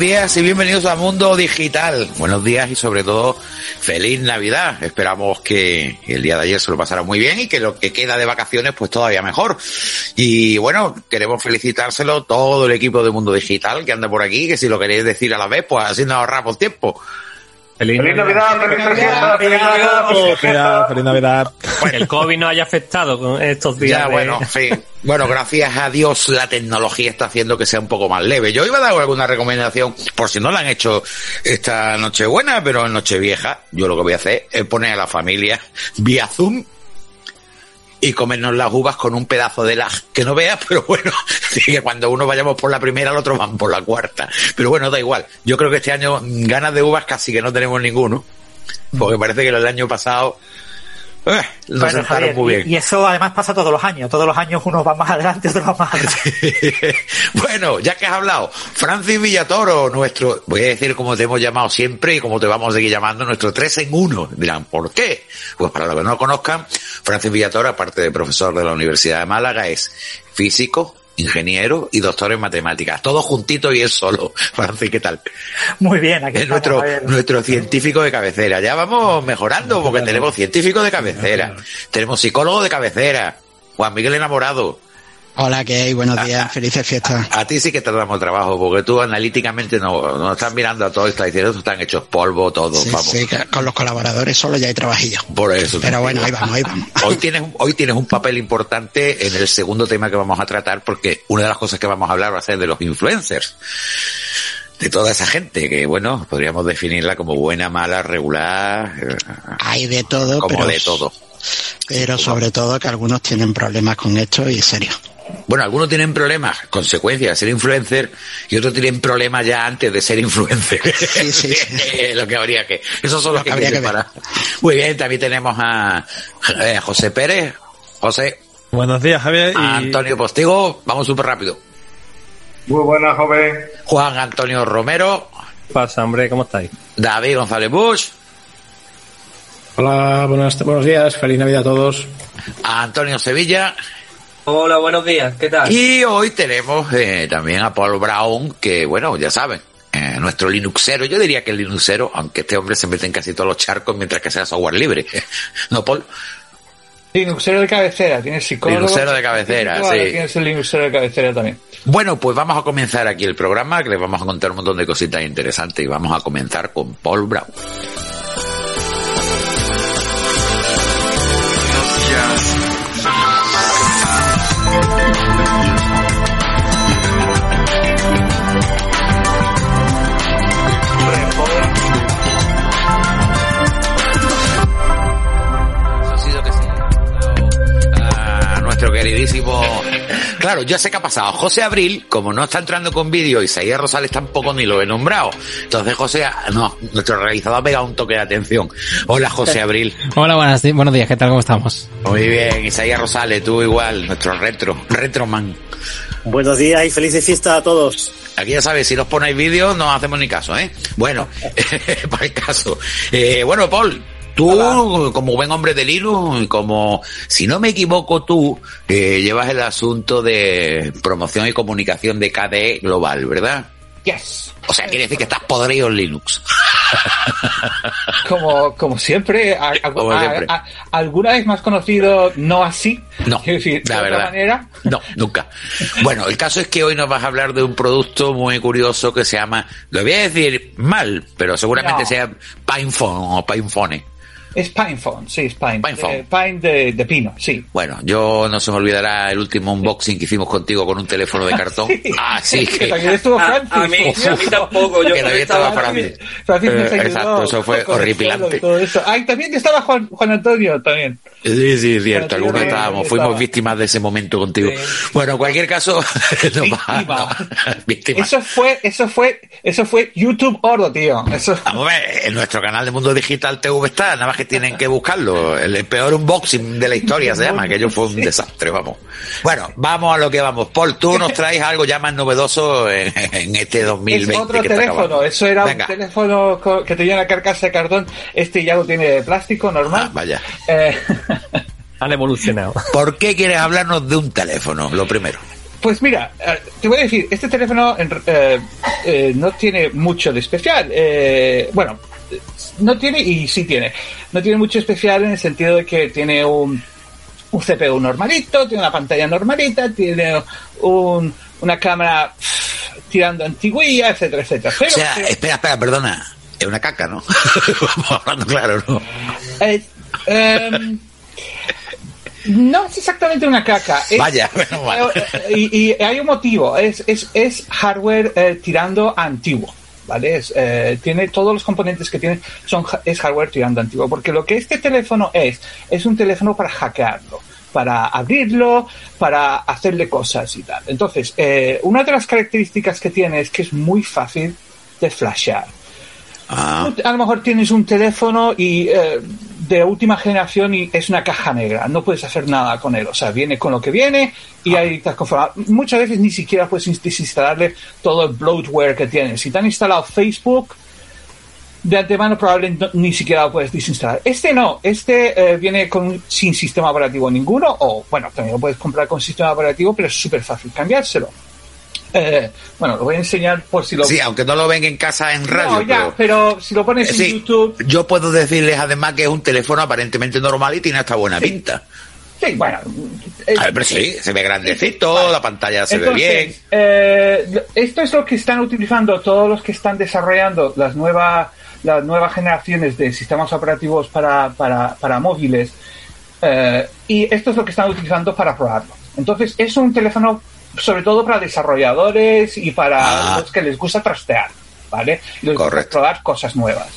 Días y bienvenidos al Mundo Digital. Buenos días y sobre todo feliz Navidad. Esperamos que el día de ayer se lo pasara muy bien y que lo que queda de vacaciones pues todavía mejor. Y bueno, queremos felicitárselo todo el equipo de Mundo Digital que anda por aquí, que si lo queréis decir a la vez pues así nos ahorramos tiempo. Feliz, Navidad, feliz Navidad, feliz Navidad, feliz Navidad. Que el COVID no haya afectado con estos días. Ya, bueno, sí. Bueno, gracias a Dios la tecnología está haciendo que sea un poco más leve. Yo iba a dar alguna recomendación, por si no la han hecho esta Nochebuena, pero en Nochevieja, yo lo que voy a hacer es poner a la familia vía Zoom y comernos las uvas con un pedazo de lag que no veas, pero bueno, que cuando uno vayamos por la primera, el otro van por la cuarta. Pero bueno, da igual. Yo creo que este año ganas de uvas casi que no tenemos ninguno, porque parece que el año pasado eh, nos Bueno, Javier, muy y, bien. y eso además pasa todos los años. Todos los años unos van más adelante, otros van más atrás. bueno, ya que has hablado, Francis Villatoro, nuestro, voy a decir como te hemos llamado siempre y como te vamos a seguir llamando, nuestro 3 en 1. Dirán, ¿por qué? Pues para los que no lo conozcan, Francis Villatoro, aparte de profesor de la Universidad de Málaga, es físico, ingeniero y doctor en matemáticas. Todo juntito y él solo. Francis, ¿qué tal? Muy bien, aquí Es estamos, nuestro, Javier. nuestro científico de cabecera. Ya vamos mejorando porque tenemos científico de cabecera. Tenemos psicólogo de cabecera. Juan Miguel Enamorado. Hola, ¿qué hay? Buenos días, felices fiestas. A ti sí que te damos trabajo, porque tú analíticamente no, no estás mirando a todo y estás diciendo, están hechos polvo, todo, Sí, vamos. sí, con los colaboradores solo ya hay trabajillo. Por eso. Pero bueno, ahí vamos, ahí vamos. Hoy tienes, hoy tienes un papel importante en el segundo tema que vamos a tratar, porque una de las cosas que vamos a hablar va a ser de los influencers. De toda esa gente que, bueno, podríamos definirla como buena, mala, regular, eh, Hay de todo, como pero, de todo. Pero sobre todo que algunos tienen problemas con esto y serio. Bueno, algunos tienen problemas, consecuencias de ser influencer, y otros tienen problemas ya antes de ser influencer. Sí, sí, sí. lo que habría que. Esos son los que, habría que ver. parar. Muy bien, también tenemos a, a José Pérez. José, Buenos días, Javier. a Antonio Postigo, vamos súper rápido. Muy buena, joven. Juan Antonio Romero, ¿Qué pasa, hombre? ¿Cómo estáis? David González Bush, Hola, buenos, buenos días. Feliz Navidad a todos. a Antonio Sevilla, Hola, buenos días, ¿qué tal? y hoy tenemos eh, también a Paul Brown, que bueno, ya saben, eh, nuestro Linuxero, yo diría que el Linuxero, aunque este hombre se mete en casi todos los charcos mientras que sea software libre. ¿No, Paul? Linuxero de cabecera, tienes psicólogo. Linuxero de cabecera, sí. Tienes el Linuxero de cabecera también. Bueno, pues vamos a comenzar aquí el programa, que les vamos a contar un montón de cositas interesantes y vamos a comenzar con Paul Brown. Queridísimo. Claro, ya sé qué ha pasado. José Abril, como no está entrando con vídeo, Isaías Rosales tampoco ni lo he nombrado. Entonces José, no, nuestro realizador ha pegado un toque de atención. Hola José Abril. Hola, buenas, buenos días, ¿qué tal? ¿Cómo estamos? Muy bien, Isaías Rosales, tú igual, nuestro retro, retroman. Buenos días y felices fiestas a todos. Aquí ya sabes, si nos ponéis vídeos no hacemos ni caso, ¿eh? Bueno, para el caso. Eh, bueno, Paul, tú como buen hombre de Linux y como, si no me equivoco, tú eh, llevas el asunto de promoción y comunicación de KDE Global, ¿verdad? Yes. O sea, quiere decir que estás podrido en Linux. Como, como siempre, a- a- Como siempre. a- alguna vez más conocido, no así. No, decir, la de otra verdad. manera. No, nunca. Bueno, el caso es que hoy nos vas a hablar de un producto muy curioso que se llama, lo voy a decir mal, pero seguramente No. sea Pinephone o Pinephone. Es Pinephone, sí, es Pine. Pinephone. Eh, Pine de, de pino, sí. Bueno, yo no se me olvidará el último unboxing que hicimos contigo con un teléfono de cartón. Así Que que... también estuvo A, Francis. a mí, a mí tampoco, yo Que también estaba Francis. Francis Eh, exacto, eso fue horripilante. Ay, también estaba Juan, Juan Antonio, también. Sí, sí, es cierto. Algunos estábamos, fuimos estaba. víctimas de ese momento contigo. Sí. Bueno, en cualquier caso, no va- no, víctima. Eso fue, eso fue, eso fue YouTube Oro, tío. Eso. Vamos a ver, en nuestro canal de Mundo Digital TV está, nada más que tienen que buscarlo. El peor unboxing de la historia se llama, aquello fue un desastre, vamos. Bueno, vamos a lo que vamos. Paul, tú nos traes algo ya más novedoso en, en este 2020. Es otro que teléfono, eso era Venga. un teléfono que tenía una carcasa de cartón, este ya lo tiene de plástico normal. Ah, vaya. Eh, Han evolucionado. ¿Por qué quieres hablarnos de un teléfono? Lo primero. pues mira, eh, te voy a decir, este teléfono en- eh, eh, no tiene mucho de especial. Eh, bueno, no tiene y sí tiene. No tiene mucho especial en el sentido de que tiene un, un CPU normalito, tiene una pantalla normalita, tiene un, una cámara pff, tirando antiguilla, etcétera, etcétera. Pero, o sea, pero- espera, espera, perdona. Es una caca, ¿no? Vamos hablando claro, ¿no? Eh, em, no es exactamente una caca. Es- Vaya, menos mal. eh, y, y hay un motivo. Es, es, es hardware eh, tirando antiguo. ¿Vale? Es, eh, tiene todos los componentes que tiene son es hardware tirando antiguo. Porque lo que este teléfono es, es un teléfono para hackearlo, para abrirlo, para hacerle cosas y tal. Entonces, eh, una de las características que tiene es que es muy fácil de flashear. Ah, A lo mejor tienes un teléfono y eh, de última generación y es una caja negra, no puedes hacer nada con él, o sea, viene con lo que viene y ahí estás conformado. Muchas veces ni siquiera puedes ins- desinstalarle todo el bloatware que tienes. Si te han instalado Facebook, de antemano probablemente ni siquiera lo puedes desinstalar. Este no, este eh, viene con sin sistema operativo ninguno, o bueno, también lo puedes comprar con sistema operativo, pero es súper fácil cambiárselo. Eh, bueno, lo voy a enseñar por si lo sí, aunque no lo ven en casa en radio. no, ya, pero si lo pones en Sí, YouTube, yo puedo decirles además que es un teléfono aparentemente normal y tiene hasta buena pinta. sí, bueno. eh, A ver, pero sí, se ve grandecito, la pantalla se ve bien. Eh, esto es lo que están utilizando todos los que están desarrollando las nuevas las nuevas generaciones de sistemas operativos para, para, para móviles eh, y esto es lo que están utilizando para probarlo. Entonces es un teléfono sobre todo para desarrolladores y para Ah. los que les gusta trastear, ¿vale? Y les gusta probar cosas nuevas.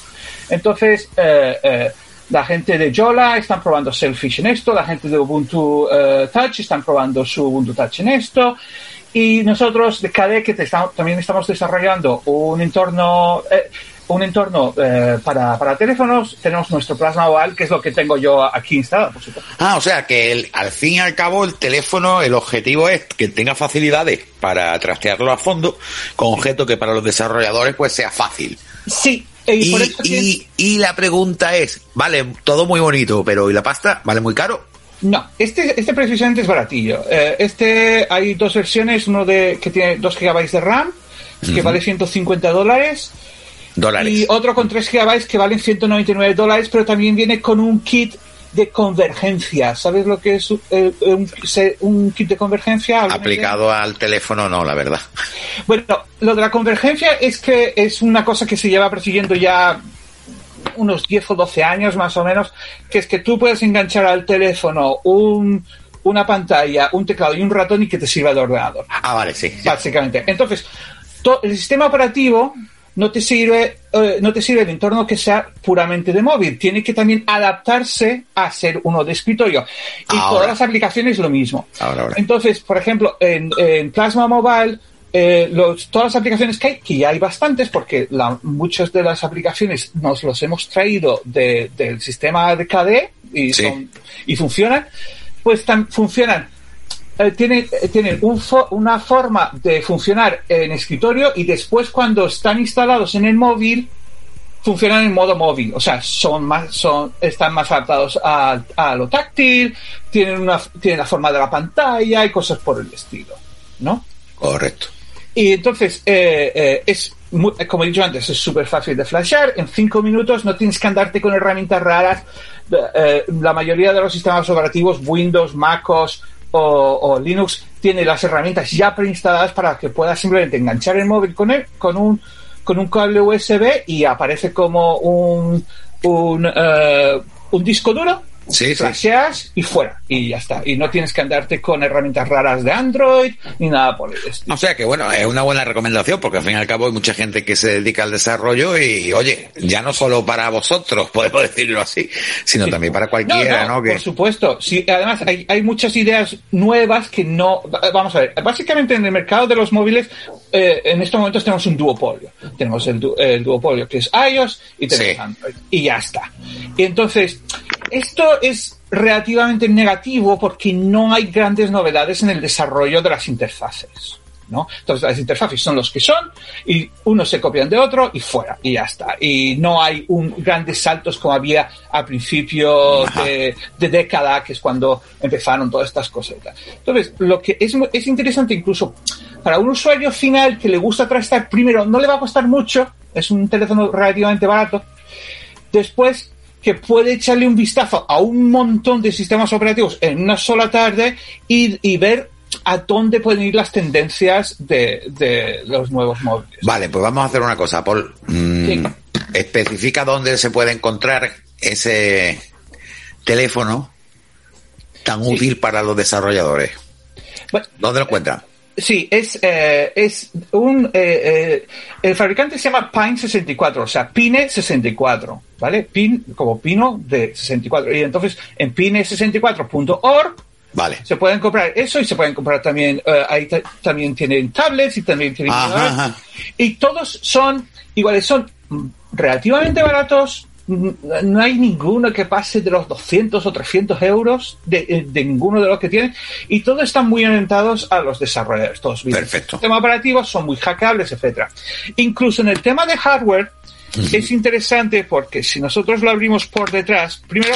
Entonces, eh, eh, la gente de Yola están probando Selfish en esto, la gente de Ubuntu eh, Touch están probando su Ubuntu Touch en esto, y nosotros de estamos- también estamos desarrollando un entorno, eh, un entorno eh, para, para teléfonos, tenemos nuestro Plasma Oval, que es lo que tengo yo aquí instalado, por supuesto. Ah, o sea que el- al fin y al cabo el teléfono, el objetivo es que tenga facilidades para trastearlo a fondo, con objeto que para los desarrolladores pues sea fácil. Sí, y, Y, por eso que- y- y la pregunta es, vale, todo muy bonito, pero ¿y la pasta? ¿Vale muy caro? No, este, este precisamente es baratillo. Eh, este hay dos versiones, uno de que tiene 2 GB de RAM, que vale 150 dólares, Dólares. y otro con 3 GB que valen 199 dólares, pero también viene con un kit de convergencia. ¿Sabes lo que es eh, un, un kit de convergencia? Aplicado al teléfono no, la verdad. Bueno, lo de la convergencia es que es una cosa que se lleva persiguiendo ya unos 10 o 12 años más o menos, que es que tú puedes enganchar al teléfono un, una pantalla, un teclado y un ratón y que te sirva de ordenador, Ah, vale, sí. ya. básicamente. Entonces, to- el sistema operativo no te sirve eh, no te sirve el entorno que sea puramente de móvil tiene que también adaptarse a ser uno de escritorio y Ahora. todas las aplicaciones lo mismo Ahora, ahora. entonces, por ejemplo, en, en Plasma Mobile, eh, los- todas las aplicaciones que hay, que ya hay bastantes, porque la- muchas de las aplicaciones nos los hemos traído de- del sistema de KDE y, Sí. son- y funcionan, pues tan, funcionan. eh, tienen eh, tienen un fo- una forma de funcionar en escritorio y después cuando están instalados en el móvil funcionan en modo móvil, o sea, son más, son, están más adaptados a, a lo táctil, tienen una, tienen la forma de la pantalla y cosas por el estilo, ¿no? Correcto. Y entonces, eh, eh, es, mu- eh, como he dicho antes, es súper fácil de flashar. En cinco minutos no tienes que andarte con herramientas raras. Eh, la mayoría de los sistemas operativos, Windows, MacOS o, o Linux, tiene las herramientas ya preinstaladas para que puedas simplemente enganchar el móvil con él, con un, con un cable USB y aparece como un, un, eh, un disco duro. Sí, sí. Flasheas y fuera. Y ya está. Y no tienes que andarte con herramientas raras de Android ni nada por el estilo. O sea que bueno, es una buena recomendación porque al fin y al cabo hay mucha gente que se dedica al desarrollo y oye, ya no solo para vosotros, podemos decirlo así, sino también para cualquiera, ¿no? Que, Por supuesto. Sí, además, hay, hay muchas ideas nuevas que no. Vamos a ver. Básicamente, en el mercado de los móviles, eh, en estos momentos tenemos un duopolio. Tenemos el, du- el duopolio que es iOS y tenemos Sí. Android. Y ya está. Y entonces, esto es relativamente negativo porque no hay grandes novedades en el desarrollo de las interfaces. ¿no? Entonces las interfaces son los que son y unos se copian de otro y fuera y ya está. Y no hay un grandes saltos como había a principios de, de década, que es cuando empezaron todas estas cosas. Entonces, lo que es, es interesante incluso para un usuario final que le gusta trastear, primero, no le va a costar mucho, es un teléfono relativamente barato. Después, que puede echarle un vistazo a un montón de sistemas operativos en una sola tarde y, y ver a dónde pueden ir las tendencias de, de los nuevos móviles. Vale, pues vamos a hacer una cosa, Paul. Mm, Sí. Especifica dónde se puede encontrar ese teléfono tan útil para los desarrolladores. Bueno, ¿Dónde lo encuentran? Sí, es, eh, es un. eh, eh, el fabricante se llama Pine 64, o sea, Pine 64, ¿vale? Pin, como pino de 64. Y entonces en pine64.org Vale. se pueden comprar eso y se pueden comprar también. eh, ahí ta- también tienen tablets y también tienen. Ajá, ajá. Y todos son iguales, son relativamente baratos. No hay ninguno que pase de los 200 o 300 euros de, eh, de ninguno de los que tienen. Y todos están muy orientados a los desarrolladores. Todos. Perfecto. Sistemas operativos son muy hackeables, etcétera. Incluso en el tema de hardware es interesante porque si nosotros lo abrimos por detrás, primero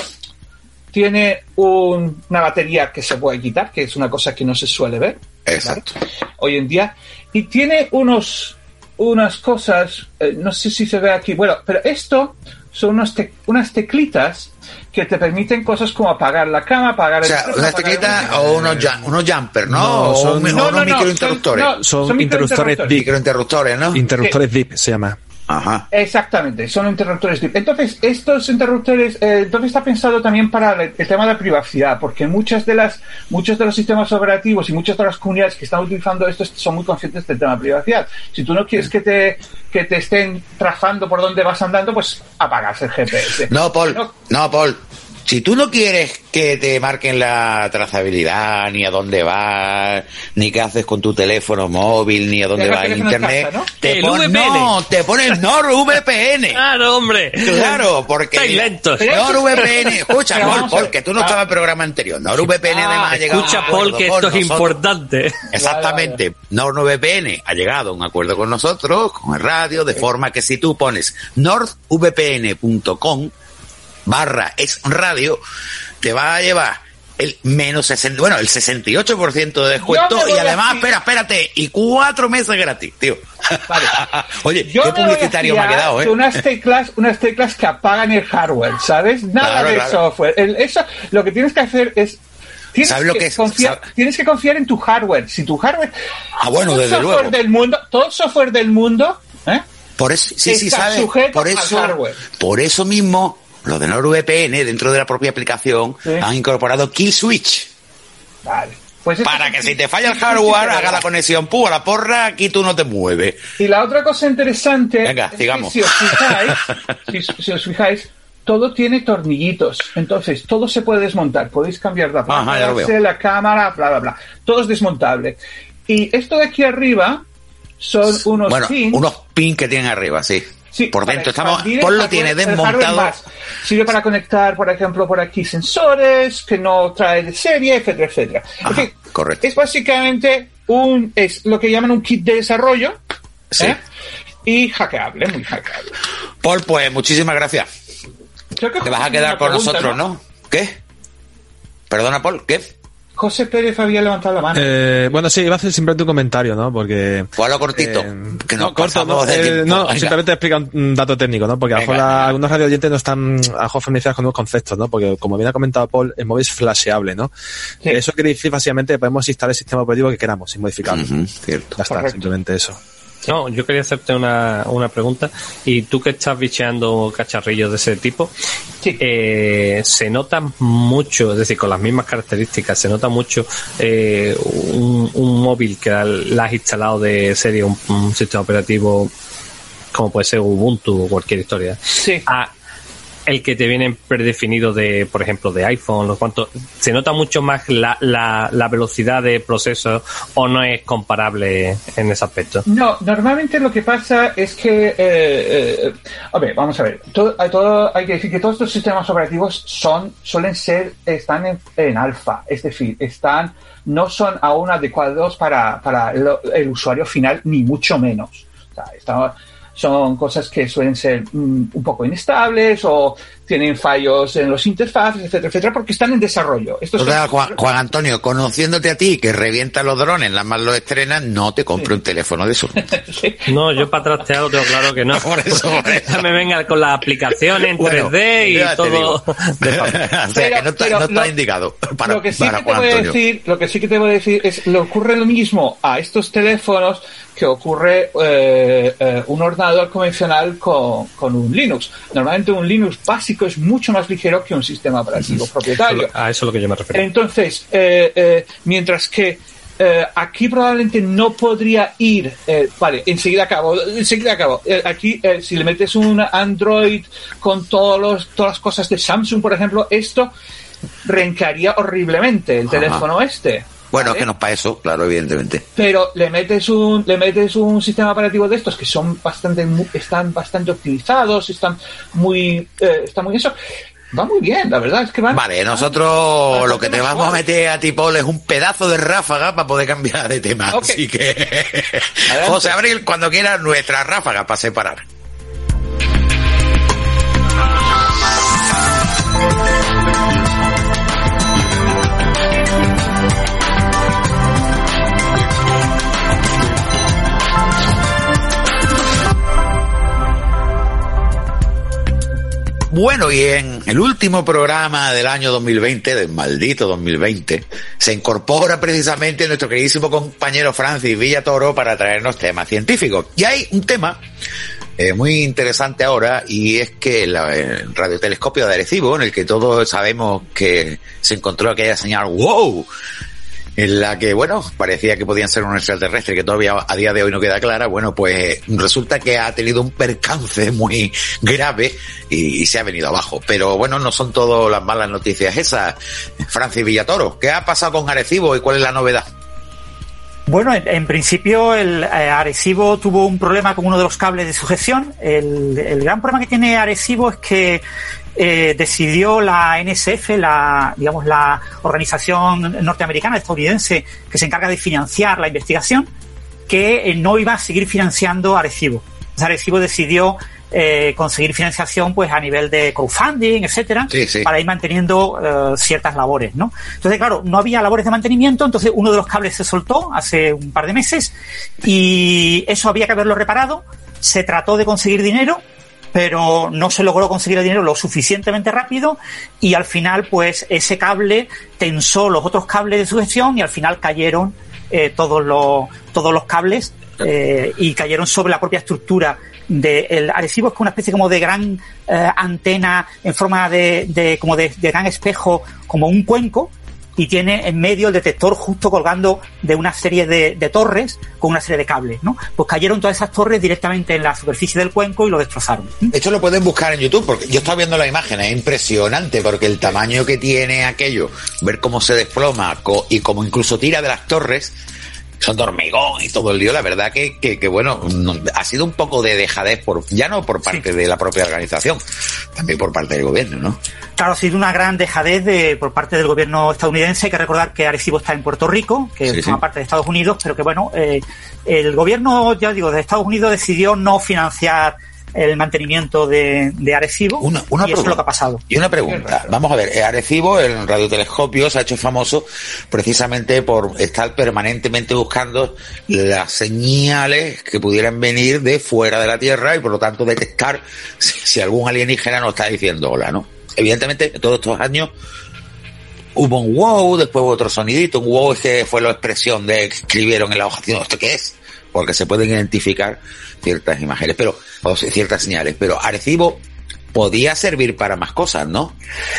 tiene un- una batería que se puede quitar, que es una cosa que no se suele ver. Exacto. Hoy en día. Y tiene unos unas cosas, eh, no sé si se ve aquí, bueno, pero esto son unos te- unas teclitas que te permiten cosas como apagar la cama, apagar O sea, teléfono, una apagar el teclita o unos, jam- unos jumpers, ¿no? No, o son- o No, unos no, no, microinterruptores. son- no, Son, son interruptores microinterruptores. ¿no? Interruptores DIP se llama. Ajá. Exactamente, son interruptores. Entonces, estos interruptores, eh, entonces está pensado también para el, el tema de la privacidad, porque muchas de las, muchos de los sistemas operativos y muchas de las comunidades que están utilizando esto son muy conscientes del tema de privacidad. Si tú no quieres que te, que te estén trazando por dónde vas andando, pues apagas el GPS. No, Paul, No. no, Paul. Si tú no quieres que te marquen la trazabilidad, ni a dónde vas, ni qué haces con tu teléfono móvil, ni a dónde Deja va el en internet, casa, ¿no? te VPN. no, pones NordVPN. Claro, hombre. Claro, porque Estáis mira, lentos. Pero- NordVPN, escucha, Paul, Paul, que tú no Ah. estabas en el programa anterior. NordVPN Ah, además ha llegado a un Escucha, Paul, que esto es nosotros. importante. Exactamente. NordVPN ha llegado a un acuerdo con nosotros, con el radio, de forma que si tú pones nordvpn.com barra es radio, te va a llevar el menos 60, bueno, el 68% de descuento y además, espera, espérate, y cuatro meses gratis, tío. Oye, Yo qué publicitario me ha quedado, de ¿eh? unas teclas, unas teclas que apagan el hardware, ¿sabes? Nada Claro, de claro. software. El- eso, lo que tienes que hacer es Tienes ¿Sabes lo que, que es? confiar, ¿Sab- tienes que confiar en tu hardware. Si tu hardware, Ah, bueno, todo desde software luego. del mundo, todo el software del mundo, ¿eh? Por eso, sí, sí, sujeto Por al eso, hardware. por eso mismo, los de NordVPN, dentro de la propia aplicación, Sí. han incorporado Kill Switch. Vale. Pues esto Para que si te falla el hardware, haga la conexión, ¡pum! a la porra, aquí tú no te mueves. Y la otra cosa interesante Venga, es que sigamos. si os fijáis, si, si os fijáis, todo tiene tornillitos. Entonces, todo se puede desmontar. Podéis cambiar la Ajá, base, la cámara, bla, bla, bla. Todo es desmontable. Y esto de aquí arriba son unos bueno, pins. unos pins que tienen arriba, sí. Sí, por dentro estamos, Paul lo tiene desmontado. Sirve para conectar, por ejemplo, por aquí sensores que no trae de serie, etcétera, etcétera. Ajá, correcto. Es básicamente un, es lo que llaman un kit de desarrollo. Sí. ¿eh? Y hackeable, muy hackeable. Paul, pues muchísimas gracias. Creo que Te vas a quedar con pregunta, nosotros, ¿no? ¿Qué? Perdona, Paul, ¿qué? José Pérez había levantado la mano. Eh, bueno, sí, iba a hacer simplemente un comentario, ¿no? Porque... Lo cortito, Eh, que no, nos corto, no, de eh, tiempo. no, Venga. simplemente explica un, un dato técnico, ¿no? Porque a lo mejor Venga, la- venga. algunos radio oyentes no están a lo mejor familiarizados con nuevos conceptos, ¿no? Porque como bien ha comentado Paul, el móvil es flasheable, ¿no? Sí. Eso quiere decir básicamente que podemos instalar el sistema operativo que queramos sin modificarlo. Cierto. Ya está, Correcto. simplemente eso. No, yo quería hacerte una, una pregunta. Y tú que estás bicheando cacharrillos de ese tipo, Sí. eh, se nota mucho, es decir, con las mismas características, se nota mucho eh, un, un móvil que la has instalado de serie, un, un sistema operativo como puede ser Ubuntu o cualquier historia, Sí. a el que te viene predefinido de, por ejemplo, de iPhone, los cuantos, se nota mucho más la, la, la velocidad de proceso o no es comparable en ese aspecto. No, normalmente lo que pasa es que, eh, eh, a ver, vamos a ver, todo, hay, que decir que todos estos sistemas operativos son, suelen ser, están en, en alfa, es decir, están, no son aún adecuados para, para el, el usuario final, ni mucho menos. O sea, está- son cosas que suelen ser mm, un poco inestables o tienen fallos en los interfaces, etcétera, etcétera, porque están en desarrollo. Esto o sea, Juan, Juan, Antonio, conociéndote a ti que revienta los drones, nada más los estrenas, no te compro sí. un teléfono de eso. sí. No, yo para trastearlo tengo claro que no. por eso, por eso. me venga con las aplicaciones en bueno, 3D y todo. o sea, pero, que no está, no está lo, indicado para, lo que sí para que te Juan voy a Antonio. decir, Lo que sí que te voy a decir es, le ocurre lo mismo a estos teléfonos que ocurre eh, eh, un ordenador convencional con, con, un Linux. Normalmente un Linux básico es mucho más ligero que un sistema operativo propietario. A eso es lo que yo me refiero. Entonces, eh, mientras que aquí probablemente no podría ir, vale, enseguida acabo, enseguida acabo. aquí, si le metes un Android con todos los, todas las cosas de Samsung, por ejemplo, esto rencaría horriblemente el Ajá. teléfono este. Bueno, ¿vale? que no es para eso, claro, evidentemente. Pero le metes un le metes un sistema operativo de estos que son bastante están bastante optimizados, están muy eh, están muy eso. Va muy bien, la verdad es que van. Vale, nosotros lo que te vamos a meter a ti, Paul, es un pedazo de ráfaga para poder cambiar de tema. Así que, José Abril, cuando quieras, nuestra ráfaga para separar. Bueno, y en el último programa del año 2020, del maldito 2020, se incorpora precisamente nuestro queridísimo compañero Francis Villatoro para traernos temas científicos. Y hay un tema eh, muy interesante ahora y es que la, el radiotelescopio de Arecibo, en el que todos sabemos que se encontró aquella señal wow en la que, bueno, parecía que podían ser un extraterrestre, que todavía a día de hoy no queda clara, bueno, pues resulta que ha tenido un percance muy grave y, se ha venido abajo. Pero bueno, no son todas las malas noticias esas. Francis Villatoro, ¿qué ha pasado con Arecibo y cuál es la novedad? Bueno, en, en principio el eh, Arecibo tuvo un problema con uno de los cables de sujeción. El, gran problema que tiene Arecibo es que eh, decidió la NSF, la, digamos, la organización norteamericana, estadounidense, que se encarga de financiar la investigación, que eh, no iba a seguir financiando Arecibo. Arecibo decidió eh, conseguir financiación pues a nivel de crowdfunding, etcétera, Sí, sí. para ir manteniendo eh, ciertas labores, ¿no? Entonces, claro, no había labores de mantenimiento, entonces uno de los cables se soltó hace un par de meses y eso había que haberlo reparado. Se trató de conseguir dinero, pero no se logró conseguir el dinero lo suficientemente rápido y al final pues ese cable tensó los otros cables de sujeción y al final cayeron eh, todos los todos los cables eh, y cayeron sobre la propia estructura del Arecibo es como una especie como de gran eh, antena en forma de, de como de, de gran espejo como un cuenco y tiene en medio el detector justo colgando de una serie de, de, torres con una serie de cables, ¿no? Pues cayeron todas esas torres directamente en la superficie del cuenco y lo destrozaron. Esto lo pueden buscar en YouTube porque yo estaba viendo la imagen, es impresionante porque el tamaño que tiene aquello, ver cómo se desploma y cómo incluso tira de las torres, son de hormigón y todo el lío, la verdad que, que, que bueno, no, ha sido un poco de dejadez por, ya no por parte sí. de la propia organización, también por parte del gobierno, ¿no? Claro, ha sido una gran dejadez de, por parte del gobierno estadounidense. Hay que recordar que Arecibo está en Puerto Rico, que sí, forma sí. parte de Estados Unidos, pero que bueno, eh, el gobierno, ya digo, de Estados Unidos decidió no financiar el mantenimiento de, de Arecibo una, una y eso es lo que ha pasado. Y una pregunta, vamos a ver, eh, Arecibo, el radiotelescopio, se ha hecho famoso precisamente por estar permanentemente buscando las señales que pudieran venir de fuera de la Tierra y por lo tanto detectar si, si algún alienígena nos está diciendo hola, ¿no? Evidentemente, todos estos años hubo un wow, después hubo otro sonidito, un wow es que fue la expresión de que escribieron en la hoja, ¿esto qué es? Porque se pueden identificar ciertas imágenes, pero, o ciertas señales, pero Arecibo podía servir para más cosas, ¿no?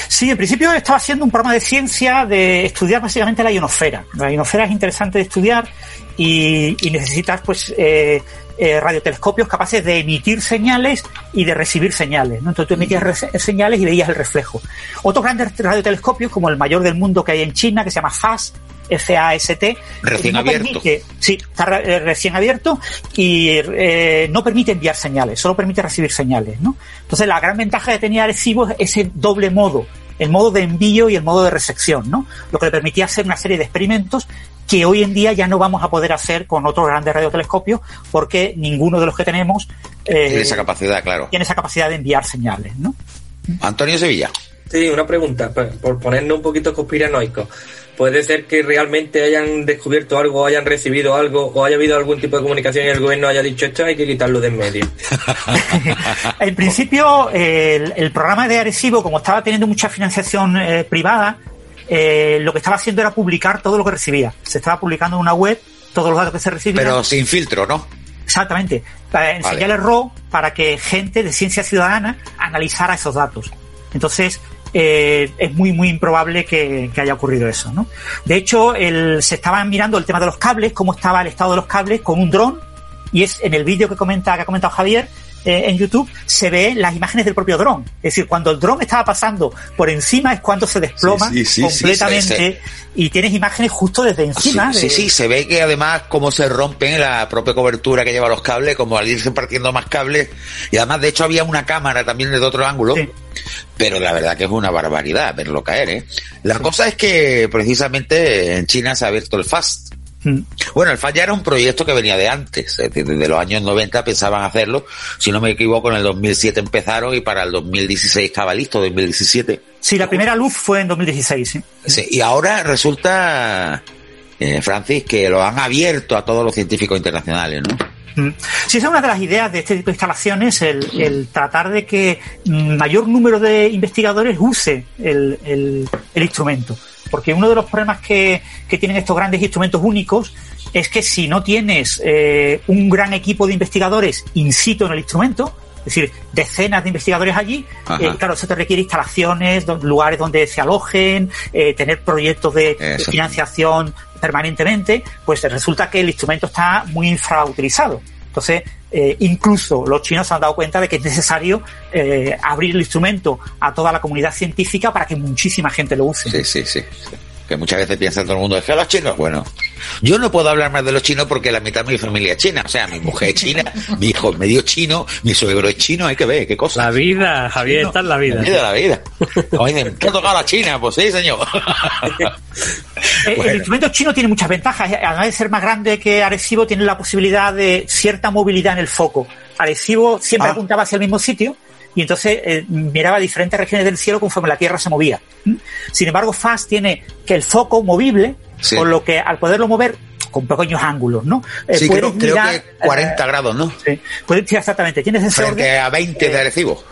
Sí, en principio estaba haciendo un programa de ciencia de estudiar básicamente la ionosfera. La ionosfera es interesante de estudiar y, y necesitas pues eh, eh, radiotelescopios capaces de emitir señales y de recibir señales. ¿no? Entonces tú emitías señales y veías el reflejo. Otros grandes radiotelescopios, como el mayor del mundo que hay en China, que se llama FAST, FAST. Recién no abierto. Permite, sí, está recién abierto y eh, no permite enviar señales, solo permite recibir señales, ¿no? Entonces la gran ventaja que tenía Arecibo es ese doble modo, el modo de envío y el modo de recepción, ¿no? Lo que le permitía hacer una serie de experimentos que hoy en día ya no vamos a poder hacer con otros grandes radiotelescopios porque ninguno de los que tenemos eh, tiene esa capacidad, claro. Tiene esa capacidad de enviar señales, ¿no? Antonio Sevilla. Sí, una pregunta, por, por ponernos un poquito conspiranoicos. ¿Puede ser que realmente hayan descubierto algo, hayan recibido algo, o haya habido algún tipo de comunicación y el gobierno haya dicho esto hay que quitarlo de en medio? en principio, el, el programa de Arecibo, como estaba teniendo mucha financiación eh, privada, eh, lo que estaba haciendo era publicar todo lo que recibía. Se estaba publicando en una web todos los datos que se recibían. Pero sin filtro, ¿no? Exactamente. Para enseñarle RAW para que gente de ciencia ciudadana analizara esos datos. Entonces, eh, es muy, muy improbable que, que haya ocurrido eso, ¿no? De hecho, el, se estaban mirando el tema de los cables, cómo estaba el estado de los cables con un dron, y es en el vídeo que que ha comentado Javier, eh, en YouTube se ve las imágenes del propio dron. Es decir, cuando el dron estaba pasando por encima es cuando se desploma Sí, sí, sí, completamente y tienes imágenes justo desde encima. Sí, de- sí, sí, se ve que además cómo se rompen la propia cobertura que lleva los cables, como al irse partiendo más cables. Y además, de hecho, había una cámara también desde otro ángulo. Pero la verdad que es una barbaridad verlo caer, ¿eh? La cosa es que precisamente en China se ha abierto el FAST. Mm. Bueno, el FAST ya era un proyecto que venía de antes, es decir, desde los años 90 pensaban hacerlo, si no me equivoco en el 2007 empezaron y para el 2016 estaba listo, 2017. Sí, la primera luz fue en 2016. ¿sí? Sí, y ahora resulta, eh, Francis, que lo han abierto a todos los científicos internacionales, ¿no? Mm. Sí, esa es una de las ideas de este tipo de instalaciones, el, el tratar de que mayor número de investigadores use el, el- el instrumento. Porque uno de los problemas que, que tienen estos grandes instrumentos únicos es que si no tienes eh, un gran equipo de investigadores in situ en el instrumento, es decir, decenas de investigadores allí, eh, claro, eso te requiere instalaciones, lugares donde se alojen, eh, tener proyectos de, financiación permanentemente, pues resulta que el instrumento está muy infrautilizado. Entonces, eh, incluso los chinos se han dado cuenta de que es necesario eh, abrir el instrumento a toda la comunidad científica para que muchísima gente lo use. Sí, sí, sí. Que muchas veces piensa todo el mundo, es que los chinos, bueno, yo no puedo hablar más de los chinos porque la mitad de mi familia es china, o sea, mi mujer es china, mi hijo es medio chino, mi suegro es chino, hay que ver, qué cosa. La vida, Javier, esta es la vida. La vida, la vida. Oye, ¿te ha tocado la China? Pues sí, señor. Eh, Bueno. El instrumento chino tiene muchas ventajas. Además de ser más grande que Arecibo, tiene la posibilidad de cierta movilidad en el foco. Arecibo siempre Ah. apuntaba hacia el mismo sitio y entonces eh, miraba diferentes regiones del cielo conforme la Tierra se movía. ¿Mm? Sin embargo, FAST tiene que el foco movible, Sí. por lo que al poderlo mover con pequeños ángulos, ¿no? Eh, Sí, creo, puedes creo mirar, que 40 eh, grados, ¿no? Sí, puedes- sí, exactamente. Tienes ese Frente orden. a 20 de Arecibo.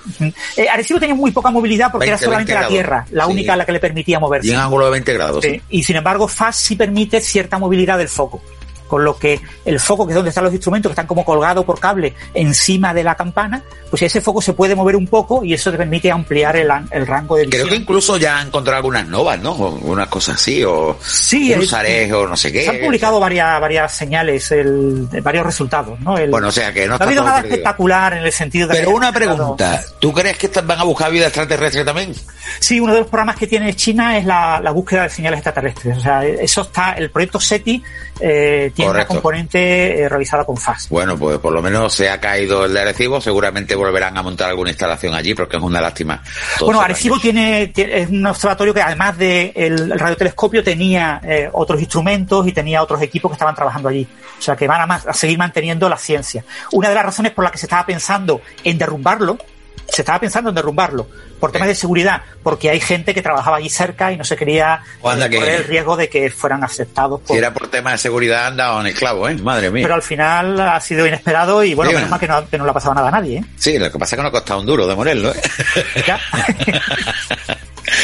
Eh, Arecibo tenía muy poca movilidad porque 20, era solamente 20 la Tierra, la Sí. única a la que le permitía moverse. Y en ángulo de 20 grados. Sí, Y sin embargo, FAST sí permite cierta movilidad del foco. Con lo que el foco, que es donde están los instrumentos, que están como colgados por cable encima de la campana, pues ese foco se puede mover un poco y eso te permite ampliar el, el rango de visión. Creo que incluso ya han encontrado algunas novas, ¿no? O unas cosas así, o Sí, o no sé qué. Se han publicado varias, varias señales, el, varios resultados, ¿no? El- Bueno, o sea que no no ha habido nada perdido. espectacular en el sentido de... Pero una pregunta, ¿tú crees que van a buscar vida extraterrestre también? Sí, uno de los programas que tiene China es la, la búsqueda de señales extraterrestres. O sea, eso está, el proyecto SETI eh, tiene Correcto. una componente eh, revisada con FAST. Bueno, pues por lo menos se ha caído el de Arecibo, seguramente volverán a montar alguna instalación allí, porque es una lástima. Bueno, se Arecibo tiene, tiene- es un observatorio que además del el radiotelescopio tenía eh, otros instrumentos y tenía otros equipos que estaban trabajando allí. O sea que van a, más- a seguir manteniendo la ciencia. Una de las razones por las que se estaba pensando en derrumbarlo, se estaba pensando en derrumbarlo, por temas de seguridad, porque hay gente que trabajaba allí cerca y no se quería que- correr el riesgo de que fueran aceptados por, Si era por tema de seguridad, han dado en el clavo, ¿eh? Madre mía. pero al final ha sido inesperado y bueno, Sí, menos bueno. mal que no, que no le ha pasado nada a nadie. ¿eh? Sí, lo que pasa es que no ha costado un duro de morirlo, ¿eh?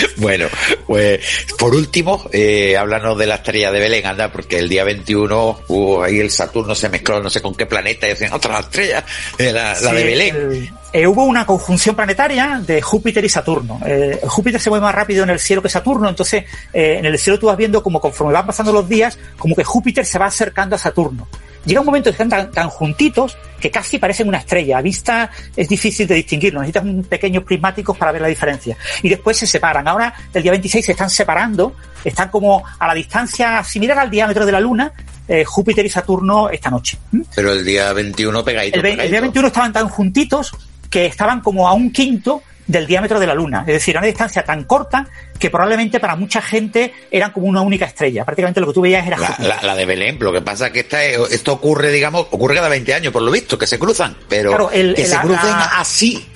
Bueno, pues por último, eh, háblanos de la estrella de Belén, anda, porque el día 21 hubo ahí el Saturno se mezcló no sé con qué planeta y decían otra estrella, eh, la, de Belén. el- eh, hubo una conjunción planetaria de Júpiter y Saturno. Eh, Júpiter se mueve más rápido en el cielo que Saturno, entonces eh, en el cielo tú vas viendo como conforme van pasando los días, como que Júpiter se va acercando a Saturno. Llega un momento que están tan, tan juntitos que casi parecen una estrella. A vista es difícil de distinguirlo, necesitas un pequeños prismáticos para ver la diferencia. Y después se separan. Ahora, el día 26 se están separando, están como a la distancia similar al diámetro de la Luna, eh, Júpiter y Saturno esta noche. Pero el día 21 pegadito. El, el día 21 estaban tan juntitos que estaban como a un quinto del diámetro de la Luna. Es decir, a una distancia tan corta que probablemente para mucha gente eran como una única estrella. Prácticamente lo que tú veías era La, Júpiter. la- la de Belén, lo que pasa es que esta, es- esto ocurre, digamos, ocurre cada 20 años, por lo visto, que se cruzan, pero Claro, el- que el- se la- crucen así,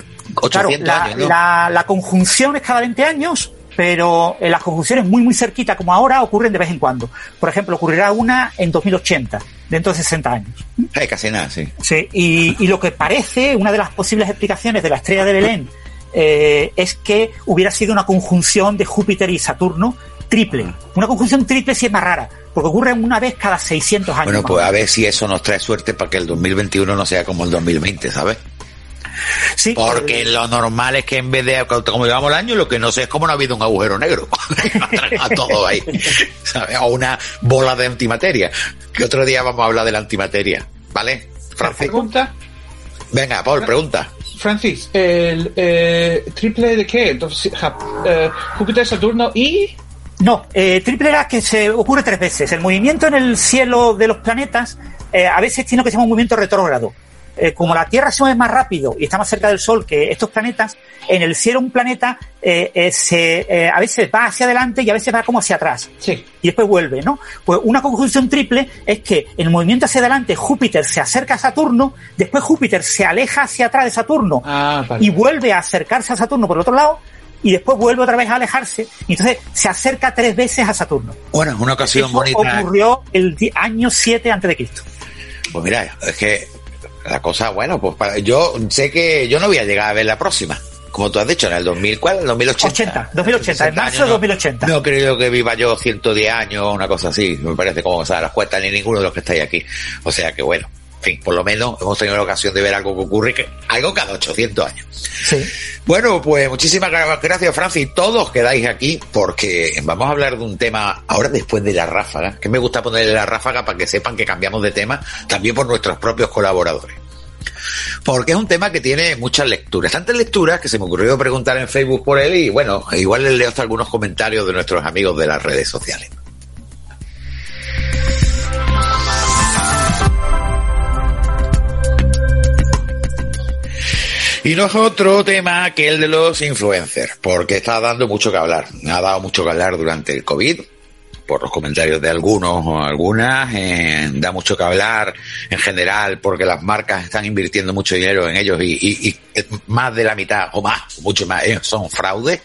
Claro, 800 la, años, ¿no? la- conjunción es cada 20 años, pero en las conjunciones muy, muy cerquita, como ahora, ocurren de vez en cuando. Por ejemplo, ocurrirá una en 2080, dentro de 60 años. Eh, casi nada, sí. Sí, y, y lo que parece, una de las posibles explicaciones de la estrella de Belén, eh, es que hubiera sido una conjunción de Júpiter y Saturno triple. Una conjunción triple sí es más rara, porque ocurre una vez cada 600 años. Bueno, pues a ver si eso nos trae suerte para que el 2021 no sea como el 2020, ¿sabes? Sí, Porque lo normal es que en vez de, como llevamos el año, lo que no sé es cómo no ha habido un agujero negro. a todo ahí. ¿sabes? O una bola de antimateria. Que otro día vamos a hablar de la antimateria. ¿Vale? Francis. Pregunta, Venga, Paul, pregunta. Francis, ¿el eh, triple de qué? Entonces, ja- eh, Júpiter, Saturno y... No, eh, triple era que se ocurre tres veces. El movimiento en el cielo de los planetas eh, a veces tiene lo que se llama un movimiento retrógrado. Eh, como la Tierra se mueve más rápido y está más cerca del Sol que estos planetas, en el cielo un planeta eh, eh, se, eh, a veces va hacia adelante y a veces va como hacia atrás. Sí. Y después vuelve, ¿no? Pues una conjunción triple es que en el movimiento hacia adelante Júpiter se acerca a Saturno, después Júpiter se aleja hacia atrás de Saturno Ah, vale. y vuelve a acercarse a Saturno por el otro lado y después vuelve otra vez a alejarse y entonces se acerca tres veces a Saturno. Bueno, es una ocasión Eso bonita. ocurrió el año 7 antes de Cristo. Pues mira, es que la cosa, bueno, pues para, yo sé que yo no voy a llegar a ver la próxima. Como tú has dicho, en el 2000, ¿cuál? ¿El 2080? 80, 2080, en 60 marzo de años, no- 2080. No creo que viva yo 110 años o una cosa así. Me parece como se da las cuentas ni ninguno de los que estáis aquí. O sea que bueno, en fin, por lo menos hemos tenido la ocasión de ver algo que ocurre, que, algo cada 800 años. Sí. Bueno, pues muchísimas gra- gracias, Francis. Todos quedáis aquí porque vamos a hablar de un tema ahora después de la ráfaga, que me gusta ponerle la ráfaga para que sepan que cambiamos de tema también por nuestros propios colaboradores. Porque es un tema que tiene muchas lecturas. Tantas lecturas que se me ocurrió preguntar en Facebook por él y bueno, igual les leo hasta algunos comentarios de nuestros amigos de las redes sociales. Y no es otro tema que el de los influencers, porque está dando mucho que hablar. Ha dado mucho que hablar durante el COVID, por los comentarios de algunos o algunas, da mucho que hablar en general, porque las marcas están invirtiendo mucho dinero en ellos y, y- más de la mitad o más, mucho más, eh, son fraude.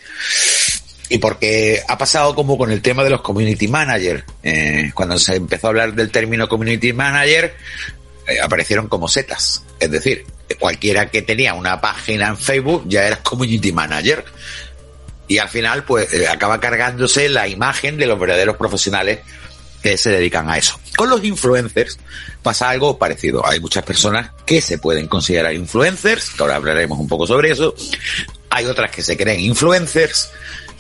Y porque ha pasado como con el tema de los community managers. Eh, cuando se empezó a hablar del término community manager, eh, aparecieron como setas. Es decir, cualquiera que tenía una página en Facebook ya era community manager. Y al final, pues, eh, acaba cargándose la imagen de los verdaderos profesionales que se dedican a eso. Con los influencers pasa algo parecido. Hay muchas personas que se pueden considerar influencers, que ahora hablaremos un poco sobre eso. Hay otras que se creen influencers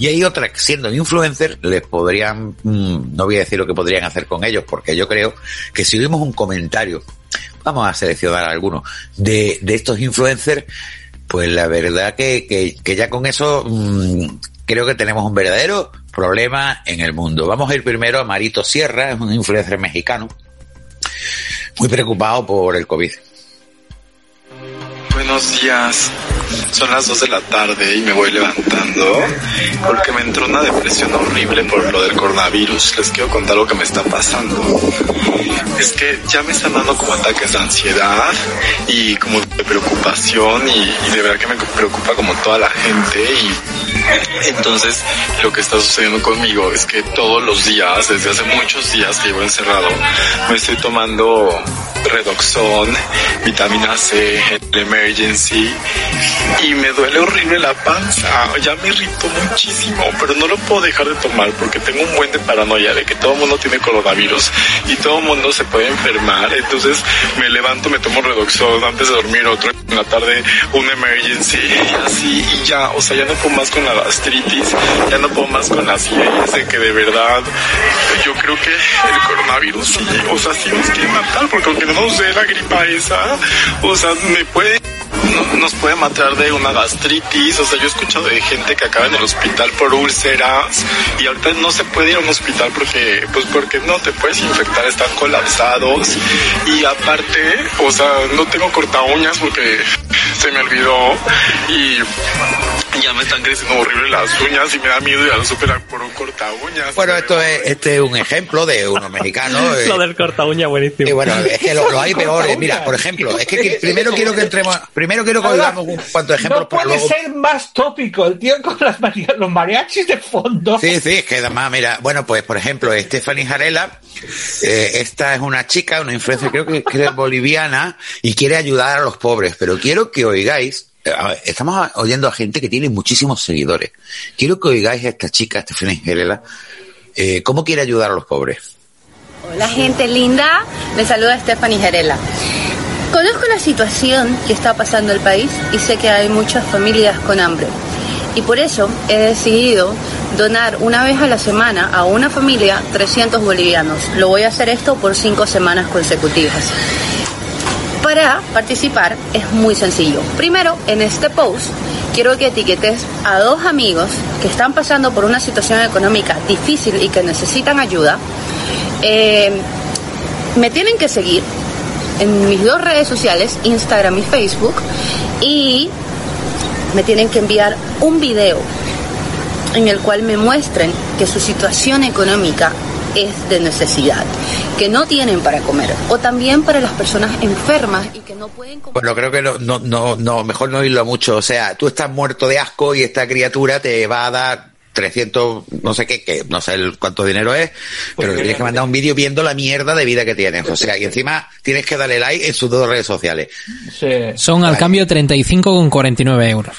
y hay otras que siendo influencers les podrían, mm, no voy a decir lo que podrían hacer con ellos, porque yo creo que si vimos un comentario, vamos a seleccionar algunos, de, de estos influencers, pues la verdad que, que, que ya con eso mm, creo que tenemos un verdadero problema en el mundo. Vamos a ir primero a Marito Sierra, es un influencer mexicano, muy preocupado por el COVID. Buenos días. Son las 2 de la tarde y me voy levantando porque me entró una depresión horrible por lo del coronavirus. Les quiero contar lo que me está pasando. Es que ya me están dando como ataques de ansiedad y como de preocupación y, y de verdad que me preocupa como toda la gente y entonces lo que está sucediendo conmigo es que todos los días, desde hace muchos días que llevo encerrado, me estoy tomando Redoxon, vitamina C, el Emergency y me duele horrible la panza. Ya me irritó muchísimo, pero no lo puedo dejar de tomar porque tengo un buen de paranoia de que todo el mundo tiene coronavirus y todo el mundo se puede enfermar. Entonces me levanto, me tomo Redoxon antes de dormir otro en la tarde un Emergency y así y ya, o sea, ya no puedo más con la gastritis, ya no puedo más con las ideas de que de verdad yo creo que el coronavirus sí, o sea, sí nos quiere matar porque aunque no nos la gripa esa, o sea, me puede no- nos puede matar de una gastritis, o sea, yo he escuchado de gente que acaba en el hospital por úlceras y ahorita no se puede ir a un hospital porque, pues porque no te puedes infectar, están colapsados y aparte, o sea, no tengo corta uñas porque se me olvidó y Ya me están creciendo horrible las uñas y me da miedo ir al super por un corta uñas. Bueno, esto es, este es un ejemplo de unos mexicanos. eh, Lo del corta uña buenísimo. y bueno, es que lo, lo hay peores. Mira, por ejemplo, es que, que primero quiero que entremos, primero quiero que oigamos un cuantos ejemplos No puede luego. ser más tópico el tío con las mari- los mariachis de fondo. Sí, sí, es que además, mira, bueno, pues por ejemplo, Stephanie Jarela, eh, esta es una chica, una influencer, creo que, que es boliviana, y quiere ayudar a los pobres, pero quiero que oigáis, eh, a ver, estamos a- oyendo a gente que tiene muchísimos seguidores. Quiero que oigáis a esta chica, Stephanie Jarela, eh, cómo quiere ayudar a los pobres. Hola gente linda, me saluda Stephanie Gerela. Conozco la situación que está pasando el país y sé que hay muchas familias con hambre. Y por eso he decidido donar una vez a la semana a una familia 300 bolivianos. Lo voy a hacer esto por cinco semanas consecutivas. Para participar es muy sencillo. Primero, en este post quiero que etiquetes a dos amigos que están pasando por una situación económica difícil y que necesitan ayuda. Eh, me tienen que seguir en mis dos redes sociales, Instagram y Facebook, y me tienen que enviar un video en el cual me muestren que su situación económica es de necesidad, que no tienen para comer, o también para las personas enfermas y que no pueden comer. Bueno, creo que no, no, no, no, mejor no oírlo mucho. O sea, tú estás muerto de asco y esta criatura te va a dar 300, no sé qué, que no sé el cuánto dinero es, pero le tienes que mandar un vídeo viendo la mierda de vida que tienes. O sea, y encima tienes que darle like en sus dos redes sociales. Son al cambio 35,49 euros.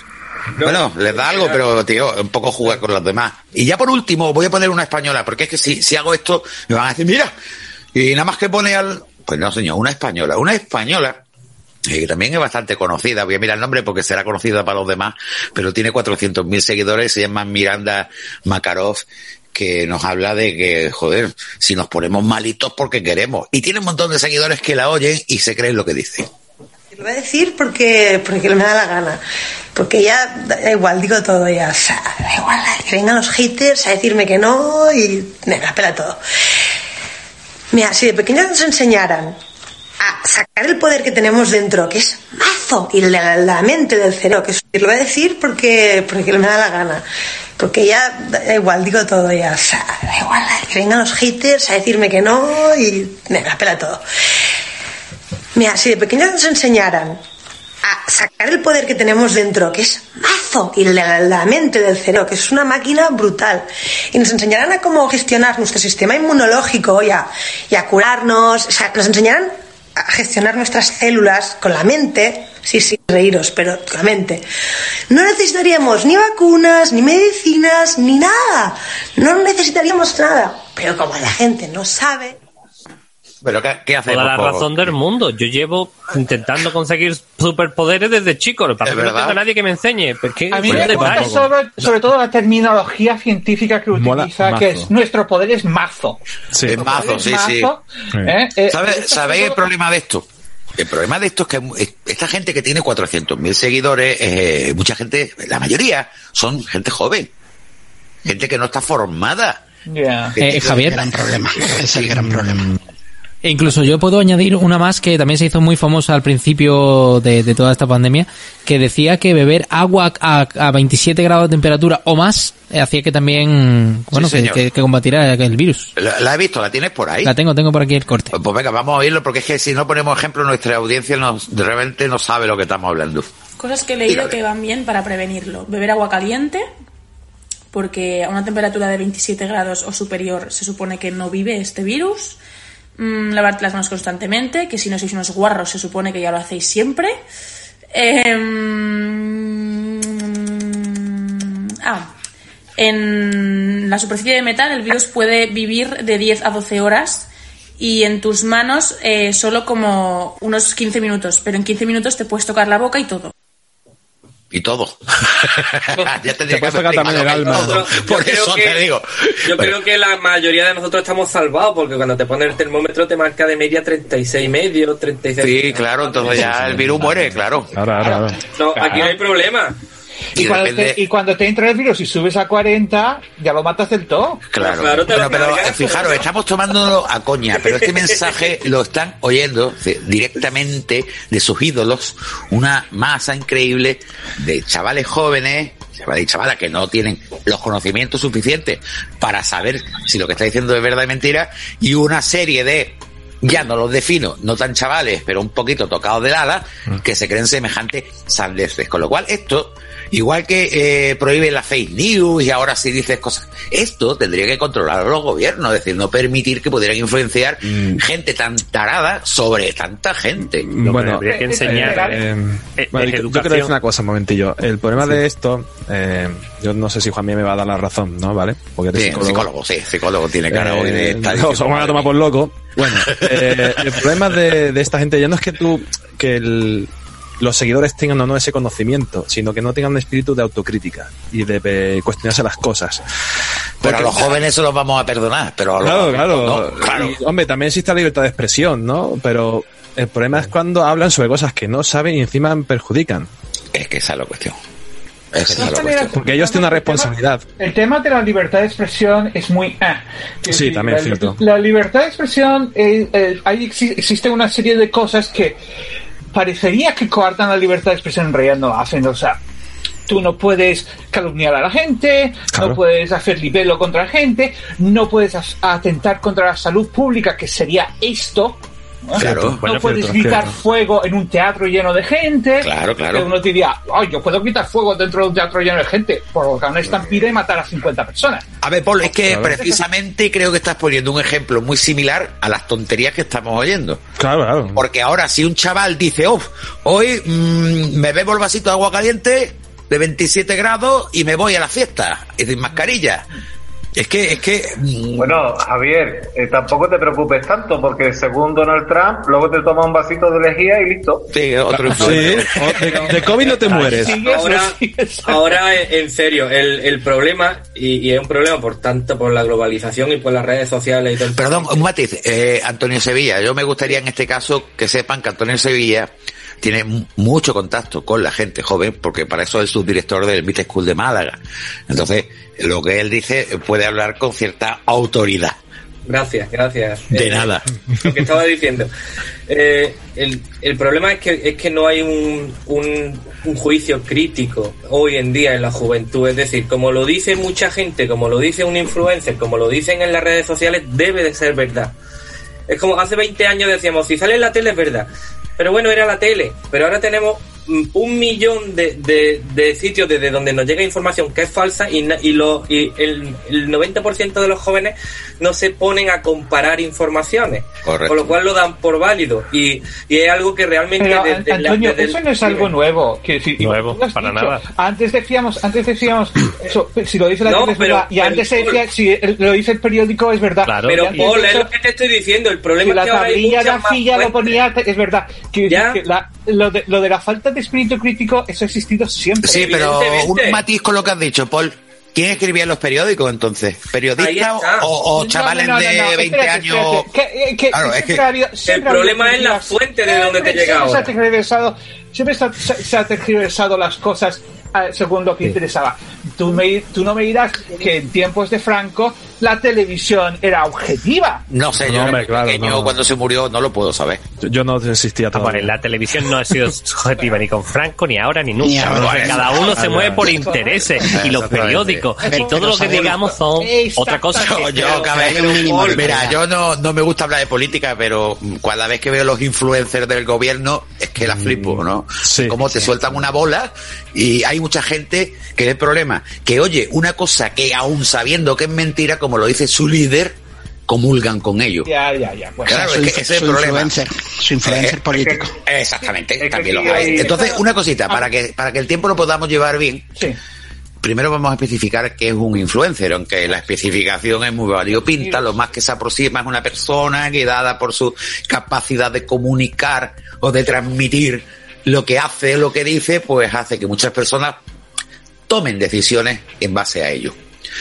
Bueno, les da algo, pero tío, un poco jugar con los demás. Y ya por último, voy a poner una española, porque es que si, si hago esto, me van a decir, mira, y nada más que pone al, pues no señor, una española, una española, eh, que también es bastante conocida, voy a mirar el nombre porque será conocida para los demás, pero tiene 400.000 seguidores, se llama Miranda Makarov, que nos habla de que, joder, si nos ponemos malitos porque queremos. Y tiene un montón de seguidores que la oyen y se creen lo que dice. Lo voy a decir porque, porque me da la gana. Porque ya da igual, digo todo ya. O sea, da igual, que vengan los haters a decirme que no y me la pela todo. Mira, si de pequeños nos enseñaran a sacar el poder que tenemos dentro, que es mazo, y la, la mente del cerebro, que es- lo voy a decir porque, porque me da la gana. Porque ya da igual, digo todo ya. O sea, da igual, que vengan los haters a decirme que no y me la pela todo. Mira, si de pequeños nos enseñaran a sacar el poder que tenemos dentro, que es mazo, y la, mente del cerebro, que es una máquina brutal, y nos enseñaran a cómo gestionar nuestro sistema inmunológico y a, y a curarnos, o sea, nos enseñaran a gestionar nuestras células con la mente, sí, sí, reíros, pero con la mente. No necesitaríamos ni vacunas, ni medicinas, ni nada. No necesitaríamos nada. Pero como la gente no sabe, Pero ¿qué, qué hacemos? Toda la razón del mundo. Yo llevo intentando conseguir superpoderes desde chico. Lo que pasa es no tengo nadie que me enseñe. Porque A mí pues, me gusta sobre, sobre todo la terminología científica que Mola utiliza, que es nuestro poder es mazo. Sí. Es mazo, sí, sí. Mazo, ¿eh? Eh, ¿Sabe- esto ¿Sabéis es el problema de esto? El problema de esto es que es- esta gente que tiene 400.000 seguidores, eh, mucha gente, la mayoría, son gente joven. Gente que no está formada. Ya. Eh, Javier. gran problema. Es el gran problema. E incluso yo puedo añadir una más que también se hizo muy famosa al principio de, de toda esta pandemia, que decía que beber agua a, a 27 grados de temperatura o más eh, hacía que también, bueno, que, señor. que- que combatiera el virus. La, la he visto, la tienes por ahí. La tengo, tengo por aquí el corte. Pues, pues venga, vamos a oírlo porque es que si no ponemos ejemplo, nuestra audiencia nos, realmente no sabe lo que estamos hablando. Cosas que he leído que van bien para prevenirlo. Beber agua caliente, porque a una temperatura de 27 grados o superior se supone que no vive este virus. Mm, lavarte las manos constantemente, que si no sois unos guarros se supone que ya lo hacéis siempre. Em, ah, en la superficie de metal el virus puede vivir de 10 a 12 horas y en tus manos eh, solo como unos 15 minutos, pero en 15 minutos te puedes tocar la boca y todo. Y todo. ya Te tocar también el alma. Todo. Por eso que- te digo. Yo creo que la mayoría de nosotros estamos salvados porque cuando te pone el termómetro te marca de media 36 y medio, 36. Sí, claro, entonces ya el virus muere, claro. Ahora, ahora, ahora. No, aquí no hay problema. Y, Y cuando depende- te, y cuando te entra el virus y subes a 40, ya lo matas del todo. Claro, Claro, te lo Bueno, pero cargas, eh, fijaros, ¿no? estamos tomándolo a coña, pero este mensaje lo están oyendo directamente de sus ídolos, una masa increíble de chavales jóvenes chavales y chavalas que no tienen los conocimientos suficientes para saber si lo que está diciendo es verdad o mentira, y una serie de ya no los defino, no tan chavales, pero un poquito tocados del ala, que se creen semejantes sandeces. Con lo cual, esto, igual que eh, prohíbe la fake news y ahora sí dices cosas, esto tendría que controlar los gobiernos, es decir, no permitir que pudieran influenciar gente tan tarada sobre tanta gente. bueno, habría que enseñar eh, eh, bueno, es yo- yo quiero decir una cosa, un momentillo. El problema de esto, eh, yo no sé si Juan me va a dar la razón, ¿no? ¿Vale? Porque eres Sí, psicólogo. psicólogo, sí, psicólogo tiene cara hoy de Eh, estar no, se van a tomar por loco. Bueno, eh, el problema de, de esta gente ya no es que tú, que el- los seguidores tengan o no ese conocimiento, sino que no tengan un espíritu de autocrítica y de cuestionarse las cosas. Pero a los jóvenes eso los vamos a perdonar, pero a los Claro, claro. no, claro. Y, hombre, también existe la libertad de expresión, ¿no? Pero el problema es cuando hablan sobre cosas que no saben y encima perjudican. Es que esa es la cuestión. Es que esa es la cuestión. Porque ellos tienen una responsabilidad. El tema de la libertad de expresión es muy... ah. Sí, decir, también la, es cierto. La libertad de expresión, eh, eh, hay, exi- existe una serie de cosas que parecería que coartan la libertad de expresión, en realidad no lo hacen. O sea, tú no puedes calumniar a la gente, Claro. no puedes hacer libelo contra la gente, no puedes atentar contra la salud pública, que sería esto. ¿No? Claro. no Bueno, puedes cierto, gritar cierto. fuego en un teatro lleno de gente. Claro, claro. Que uno diría, ay, yo puedo gritar fuego dentro de un teatro lleno de gente, provocar una estampida y matar a 50 personas. A ver, Paul, es que Claro. precisamente creo que estás poniendo un ejemplo muy similar a las tonterías que estamos oyendo. Claro, claro. Porque ahora si un chaval dice, oh, hoy mm, me bebo el vasito de agua caliente de 27 grados y me voy a la fiesta y sin mascarilla. Es que, es que... mm, Bueno, Javier, eh, tampoco te preocupes tanto, porque según Donald Trump, luego te toma un vasito de lejía y listo. Sí, otro Sí, o- de, de COVID no te mueres. Ahora, ahora en serio, el, el problema, y, y es un problema por tanto por la globalización y por las redes sociales y todo. Perdón, un matiz. Eh, Antonio Sevilla, yo me gustaría en este caso que sepan que Antonio Sevilla tiene mucho contacto con la gente joven, porque para eso es subdirector del Beat School de Málaga. Entonces, lo que él dice puede hablar con cierta autoridad. Gracias, gracias. De Eh, nada. Lo que estaba diciendo. Eh, el, el problema es que, es que no hay un, un, un juicio crítico hoy en día en la juventud. Es decir, como lo dice mucha gente, como lo dice un influencer, como lo dicen en las redes sociales, debe de ser verdad. Es como hace 20 años decíamos, si sale en la tele es verdad. Pero bueno, era la tele. Pero ahora tenemos un millón de, de, de sitios desde donde nos llega información que es falsa y, y, lo, y el, el 90% de los jóvenes no se ponen a comparar informaciones. Correcto. Con lo cual lo dan por válido. Y, y es algo que realmente... Pero, desde la- Antonio, eso no es algo nuevo. Decir, igual Nuevo, para dicho. nada. Antes decíamos, antes decíamos, eso, si lo dice la No, pero-. Y pero- antes se decía, si lo dice el periódico es verdad. Claro. Pero Paul, es lo que te estoy diciendo. El problema si es la que ahora hay de muchas más lo ponía, es verdad. Ya. que la- lo, de, lo de la falta de espíritu crítico, eso ha existido siempre. Sí, pero un matiz con lo que has dicho, Paul. ¿Quién escribía en los periódicos entonces? ¿Periodistas o, o No, chavales no, no, de no, 20 espérate, años? espérate. Que- eh, que Claro, es que- habido- habido problema es la fuente de donde te Siempre- llega siempre se se se- ha tergiversado las cosas eh, según lo que interesaba. Tú, me, tú no me dirás que en tiempos de Franco la televisión era objetiva. No sé, No, yo era hombre, muy claro, pequeño no. cuando se murió, no lo puedo saber. Yo no existía Ah, vale, la televisión no ha sido objetiva ni con Franco, ni ahora, ni nunca. Ni ahora. Porque cada uno se mueve por intereses. Y los periódicos. Y todo lo que digamos son otra cosa. Yo, que- yo cada vez mira, yo no, no me gusta hablar de política, pero cada vez que veo los influencers del gobierno es que la flipo, ¿no? Sí. Como te sueltan una bola y hay mucha gente que es el problema, que oye una cosa que aún sabiendo que es mentira, como lo dice su líder, comulgan con ello. Ya, ya, ya. Claro, su, es que ese es el su problema. influencer, su influencer Eh, político. Exactamente, también los hay. Entonces, una cosita, para que, para que el tiempo lo podamos llevar bien, sí. primero vamos a especificar qué es un influencer, aunque la especificación es muy variopinta, lo más que se aproxima es una persona que dada por su capacidad de comunicar o de transmitir lo que hace, lo que dice, pues hace que muchas personas tomen decisiones en base a ello.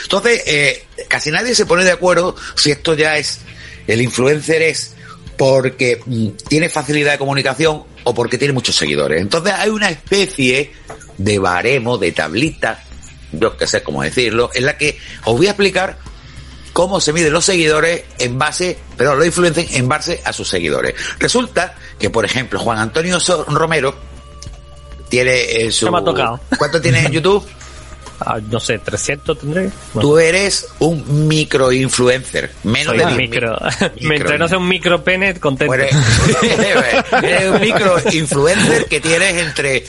Entonces, eh, casi nadie se pone de acuerdo si esto ya es, el influencer es porque mm, tiene facilidad de comunicación o porque tiene muchos seguidores. Entonces hay una especie de baremo, de tablita, yo que sé cómo decirlo, en la que os voy a explicar cómo se miden los seguidores en base, pero los influencers en base a sus seguidores. Resulta que, por ejemplo, Juan Antonio Romero tiene eh, su... Se me ha tocado. ¿Cuánto tiene en YouTube? Ah, no sé, 300 tendré. No. Tú eres un micro-influencer. Menos Soy de un 10.000. micro. Mientras no sea un micro pene, contento. Eres, eres un micro-influencer que tienes entre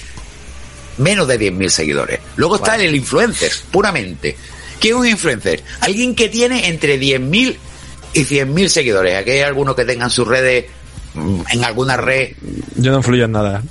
menos de 10.000 seguidores. Luego está el influencer, puramente. ¿Qué es un influencer? Alguien que tiene entre 10.000 y 100.000 seguidores. Aquí hay algunos que tengan sus redes mm, en alguna red. Yo no influyo en nada.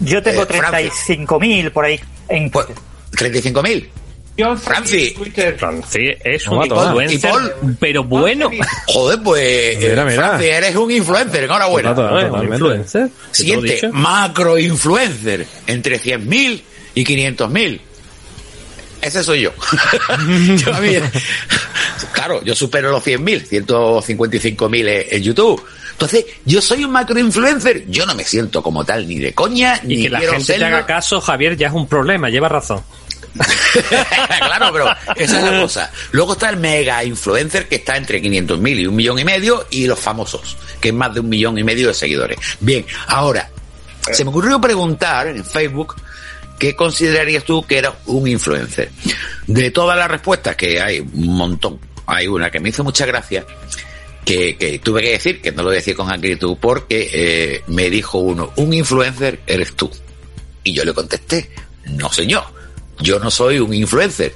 Yo tengo Eh, Francis. 35.000 por ahí. En... Pues, ¿35.000? Yo, Francis. Francis es un toma. ¿Y influencer, Paul? pero bueno. Joder, pues. Mira, eh, mira. Francis, eres un influencer. Enhorabuena. Toma, No, es un influencer. ¿Te lo he Siguiente, macro influencer, entre 100.000 y 500.000. Ese soy yo. Yo a mí- claro, yo supero los 100.000, 155.000 en- YouTube. Entonces, yo soy un macro influencer. Yo no me siento como tal ni de coña, Y ni que la gente te serlo. haga caso, Javier, ya es un problema, lleva razón. claro, pero esa es la cosa. Luego está el mega influencer que está entre 500.000 y un millón y medio y los famosos, que es más de un millón y medio de seguidores. Bien, ahora, se me ocurrió preguntar en Facebook qué considerarías tú que era un influencer. De todas las respuestas, que hay un montón, hay una que me hizo mucha gracia, que, que tuve que decir, que no lo decía con acritud, porque eh, me dijo uno, un influencer eres tú. Y yo le contesté, no señor, yo no soy un influencer,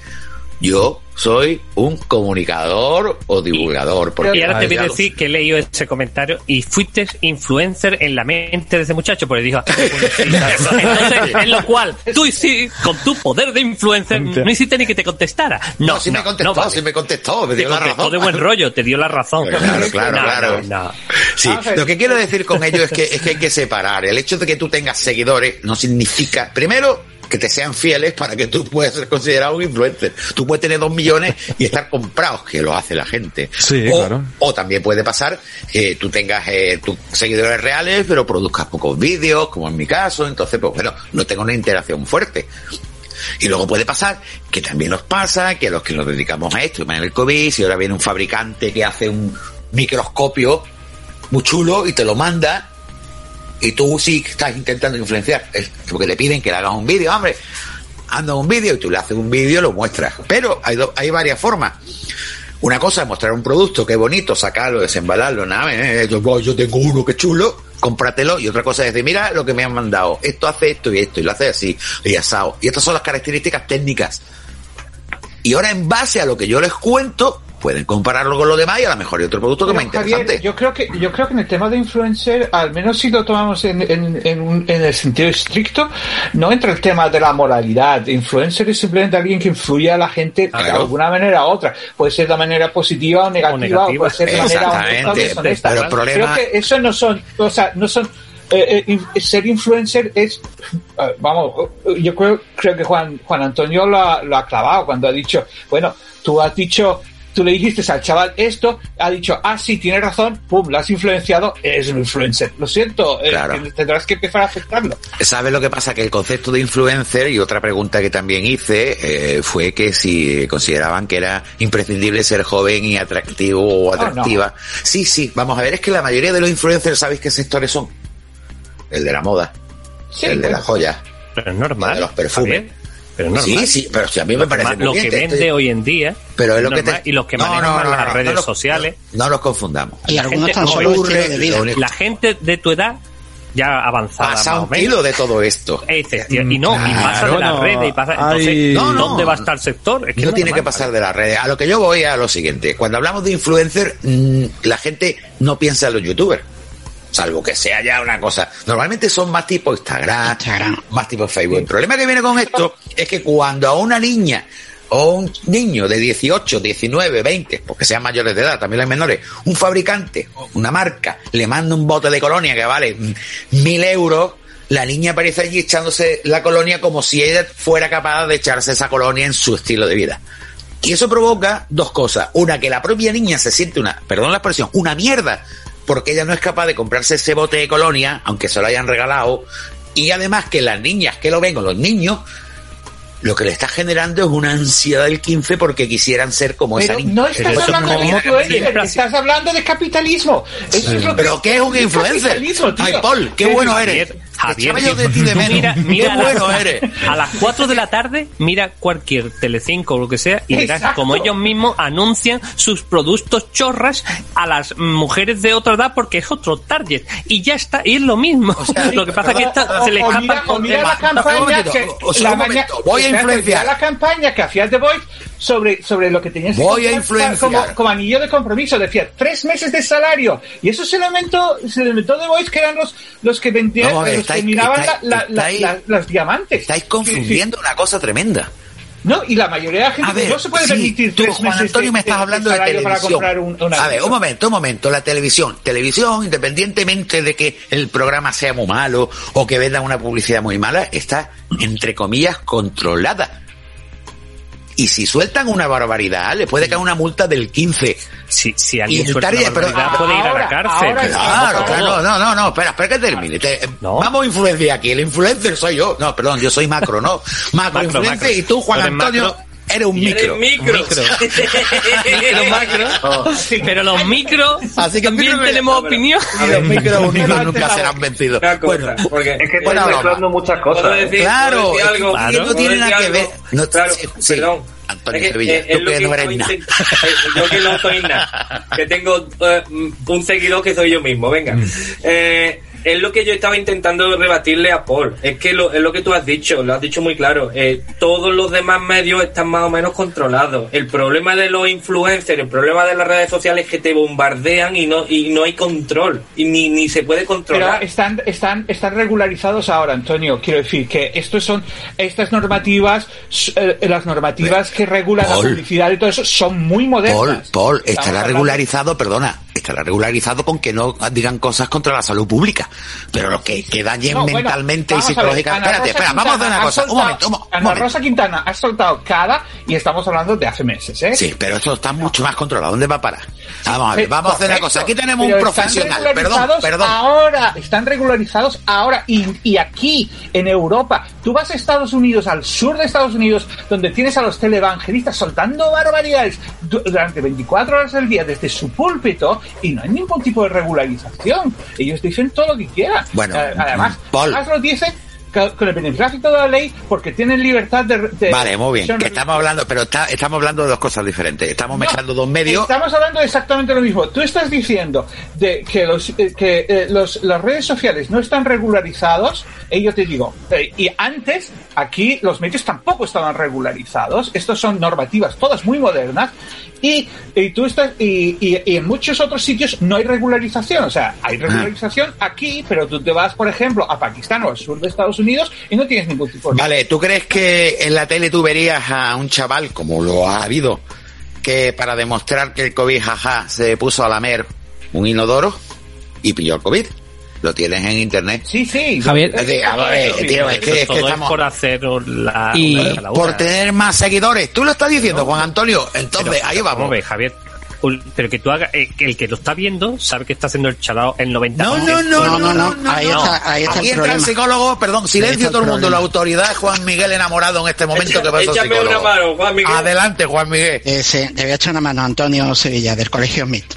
yo soy un comunicador o divulgador. Porque Y ahora te voy a decir que he leído ese comentario y fuiste influencer en la mente de ese muchacho, porque dijo, "Ah, bueno, sí". entonces, en lo cual, tú sí, con tu poder de influencer, no hiciste ni que te contestara. No, No, sí me contestó, vale. sí me contestó, me Te dio la contestó razón. de buen rollo, te dio la razón. Claro, claro, No, claro. no, no. Sí, Vamos a ver. lo que quiero decir con ello es que, es que hay que separar. El hecho de que tú tengas seguidores no significa, primero, que te sean fieles para que tú puedas ser considerado un influencer. Tú puedes tener dos millones y estar comprados, que lo hace la gente. Sí, o, claro. o también puede pasar que tú tengas eh, tus seguidores reales, pero produzcas pocos vídeos, como en mi caso. Entonces, pues bueno, no tengo una interacción fuerte. Y luego puede pasar que también nos pasa que a los que nos dedicamos a esto, en el COVID, si ahora viene un fabricante que hace un microscopio muy chulo y te lo manda, y tú sí que estás intentando influenciar, es porque te piden que le hagas un vídeo, hombre, anda un vídeo y tú le haces un vídeo lo muestras. Pero hay, do- hay varias formas. Una cosa es mostrar un producto, qué bonito, sacarlo, desembalarlo, nada, eh, yo, yo tengo uno que chulo, cómpratelo. Y otra cosa es decir, mira lo que me han mandado, esto hace esto y esto, y lo hace así, y asado. Y estas son las características técnicas. Y ahora en base a lo que yo les cuento, pueden compararlo con lo demás y a lo mejor hay otro producto que Pero, más interesante. Javier, yo creo que yo creo que en el tema de influencer, al menos si lo tomamos en, en, en, un- en el sentido estricto, no entra el tema de la moralidad. Influencer es simplemente alguien que influye a la gente de alguna manera u otra. Puede ser de manera positiva o negativa, o, negativa. puede ser de manera honesta o Exactamente, deshonesta. pero el problema- Creo que eso no son, o sea, no son eh, eh, ser influencer es, eh, vamos, yo creo, creo que Juan, Juan Antonio lo ha, lo ha clavado cuando ha dicho, bueno, tú has dicho, tú le dijiste al chaval esto, ha dicho, ah, sí, tiene razón, pum, lo has influenciado, eres un influencer. Lo siento, eh, Claro. tendrás que empezar a aceptarlo. ¿Sabes lo que pasa? Que el concepto de influencer, y otra pregunta que también hice, eh, fue que si consideraban que era imprescindible ser joven y atractivo o atractiva. Sí, sí, vamos a ver, es que la mayoría de los influencers, ¿sabéis qué sectores son? El de la moda, Sí, el de bueno. las joyas, Pero es normal. el de los perfumes. Pero normal. Sí, sí, pero si a mí me parece Lo que vende hoy en día. Pero es lo que te- Y los que No, manejan no, más no, las no, redes sociales. No nos confundamos. Y La algunos gente estilo de vida. La gente de tu edad, ya avanzada. Pasa un kilo de todo esto. Efectivamente, y no, y Claro, pasa de las no, redes y pasa. Entonces, no. ¿dónde va a estar el sector? Es que no tiene que pasar de las redes. A lo que yo voy a lo siguiente. Cuando hablamos de influencer, mm, la gente no piensa en los youtubers. Salvo que sea ya una cosa. Normalmente son más tipo Instagram, Instagram. más tipo Facebook. El problema que viene con esto es que cuando a una niña o un niño de 18, 19, 20, porque sean mayores de edad, también los menores, un fabricante, una marca, le manda un bote de colonia que vale mil euros, la niña aparece allí echándose la colonia como si ella fuera capaz de echarse esa colonia en su estilo de vida. Y eso provoca dos cosas. Una, que la propia niña se siente una, perdón la expresión, una mierda, porque ella no es capaz de comprarse ese bote de colonia, aunque se lo hayan regalado. Y además que las niñas que lo ven o los niños, lo que le está generando es una ansiedad del 15 porque quisieran ser como esa niña. no estás hablando de influencer, estás hablando de capitalismo. Eso es lo que- Pero ¿qué es un influencer? Ay, Paul, qué bueno eres. Javier, de ti de menos. mira, Qué mira a las- bueno eres. A las 4 de la tarde, mira cualquier Telecinco o lo que sea y verás Exacto. como ellos mismos anuncian sus productos chorras a las mujeres de otra edad porque es otro target. Y ya está, y es lo mismo. lo que pasa es que esta- O- se le o escapa o mira la campaña que o sea, la un maña- momento, voy a influenciar. la campaña que hacía The Voice sobre, sobre lo que tenías que Voy a comprar influenciar. como, como anillo de compromiso. Decía tres meses de salario. Y eso se lo inventó, se lo inventó The Voice, que eran los, los que vendían, a ver, los estáis- miraban estáis- la- la- la- estáis- la- las diamantes. Estáis confundiendo una cosa tremenda. No, y la mayoría de la gente A ver, no se puede sí, permitir tú, tres Juan meses Antonio, me estás hablando de televisión. un, a ver, un momento, un momento. La televisión. Televisión, independientemente de que el programa sea muy malo o que venda una publicidad muy mala, está, entre comillas, controlada. Y si sueltan una barbaridad, le puede caer una multa del 15. Si, si alguien el suelta una pero- puede ir a la cárcel. ahora- Claro, claro, no, no, no, espera, espera que termine. Te- No. Vamos a influenciar aquí. El influencer soy yo. No, perdón, yo soy macro, ¿no? Macro, Macro, influencer macro. y tú, Juan Antonio, macro. Eres un micro. micro. Micro. micro macro. Pero los micros Así que también micro- tenemos opinión. Y los micros unidos nunca serán vencidos. Bueno, porque Es que broma. mezclando muchas ¿Puedo cosas. ¿eh? decir, Claro, ¿puedo decir es que no ¿Puedo tiene nada que ver. No, claro, sí, sí. perdón. Antonio Es que, Sevilla, eh, tú es lo que que no eres nada. eh, Yo que no soy nada. Que tengo eh, un seguidor que soy yo mismo. Venga. Mm. Eh, es lo que yo estaba intentando rebatirle a Paul. Es que lo, es lo que tú has dicho, lo has dicho muy claro. Eh, todos los demás medios están más o menos controlados. El problema de los influencers, el problema de las redes sociales es que te bombardean y no, y no hay control. Y ni, ni se puede Pero controlar. están, están, están regularizados ahora, Antonio. Quiero decir que estos son, estas normativas, eh, las normativas que regulan la publicidad y todo eso son muy modernas. Paul, Paul, estará regularizado, perdona, estará regularizado con que no digan cosas contra la salud pública. Pero lo que, que dañen No, bueno, mentalmente y psicológicamente. Espérate, espera, vamos a hacer Quintana una cosa. Un momento, un, mo- un Ana momento. Rosa Quintana ha soltado cada y estamos hablando de hace meses, ¿eh? Sí, pero esto está mucho más controlado. ¿Dónde va a parar? Vamos a ver, vamos a hacer una cosa. Aquí tenemos un profesional. Perdón, perdón. Ahora, están regularizados ahora. Y, y aquí, en Europa, tú vas a Estados Unidos, al sur de Estados Unidos, donde tienes a los televangelistas soltando barbaridades du- durante 24 horas al día desde su púlpito y no hay ningún tipo de regularización. Ellos dicen todo lo que quieran. Bueno, Eh, además, Paul. además lo dicen con el beneplácito de la ley porque tienen libertad de... de- Vale, muy bien. Que estamos hablando, pero está- estamos hablando de dos cosas diferentes. Estamos no, mezclando dos medios. Estamos hablando de exactamente lo mismo. Tú estás diciendo de que los eh, que eh, los, las redes sociales no están regularizados. Y yo te digo, eh, y antes aquí los medios tampoco estaban regularizados. Estos son normativas todas muy modernas. Y, y tú estás y, y- y en muchos otros sitios no hay regularización. O sea, hay regularización aquí, pero tú te vas, por ejemplo, a Pakistán o al sur de Estados Unidos y no tienes ningún tipo de Vale, ¿tú crees que en la tele tú verías a un chaval, como lo ha habido, que para demostrar que el COVID jaja se puso a lamer un inodoro y pilló el COVID? Lo tienes en internet. Sí, sí. Javier. Es decir, a ver, tío, es que, es que Todo es estamos... por hacer la, Y- la- Por tener más seguidores. Tú lo estás diciendo, Juan Antonio. Entonces, Pero, ahí ¿cómo vamos. ves, Javier? Pero que tú hagas, eh, el que lo está viendo sabe que está haciendo el chalao el 90%. No, no, no, no, no, no, ahí no. está- ahí está el Aquí entra el psicólogo, perdón, silencio todo el mundo, problema. la autoridad, Juan Miguel enamorado en este momento, que pasa Échame una mano, Juan Miguel. Adelante, Juan Miguel. Eh, sí, le voy a echar una mano a Antonio Sevilla, del Colegio Smith.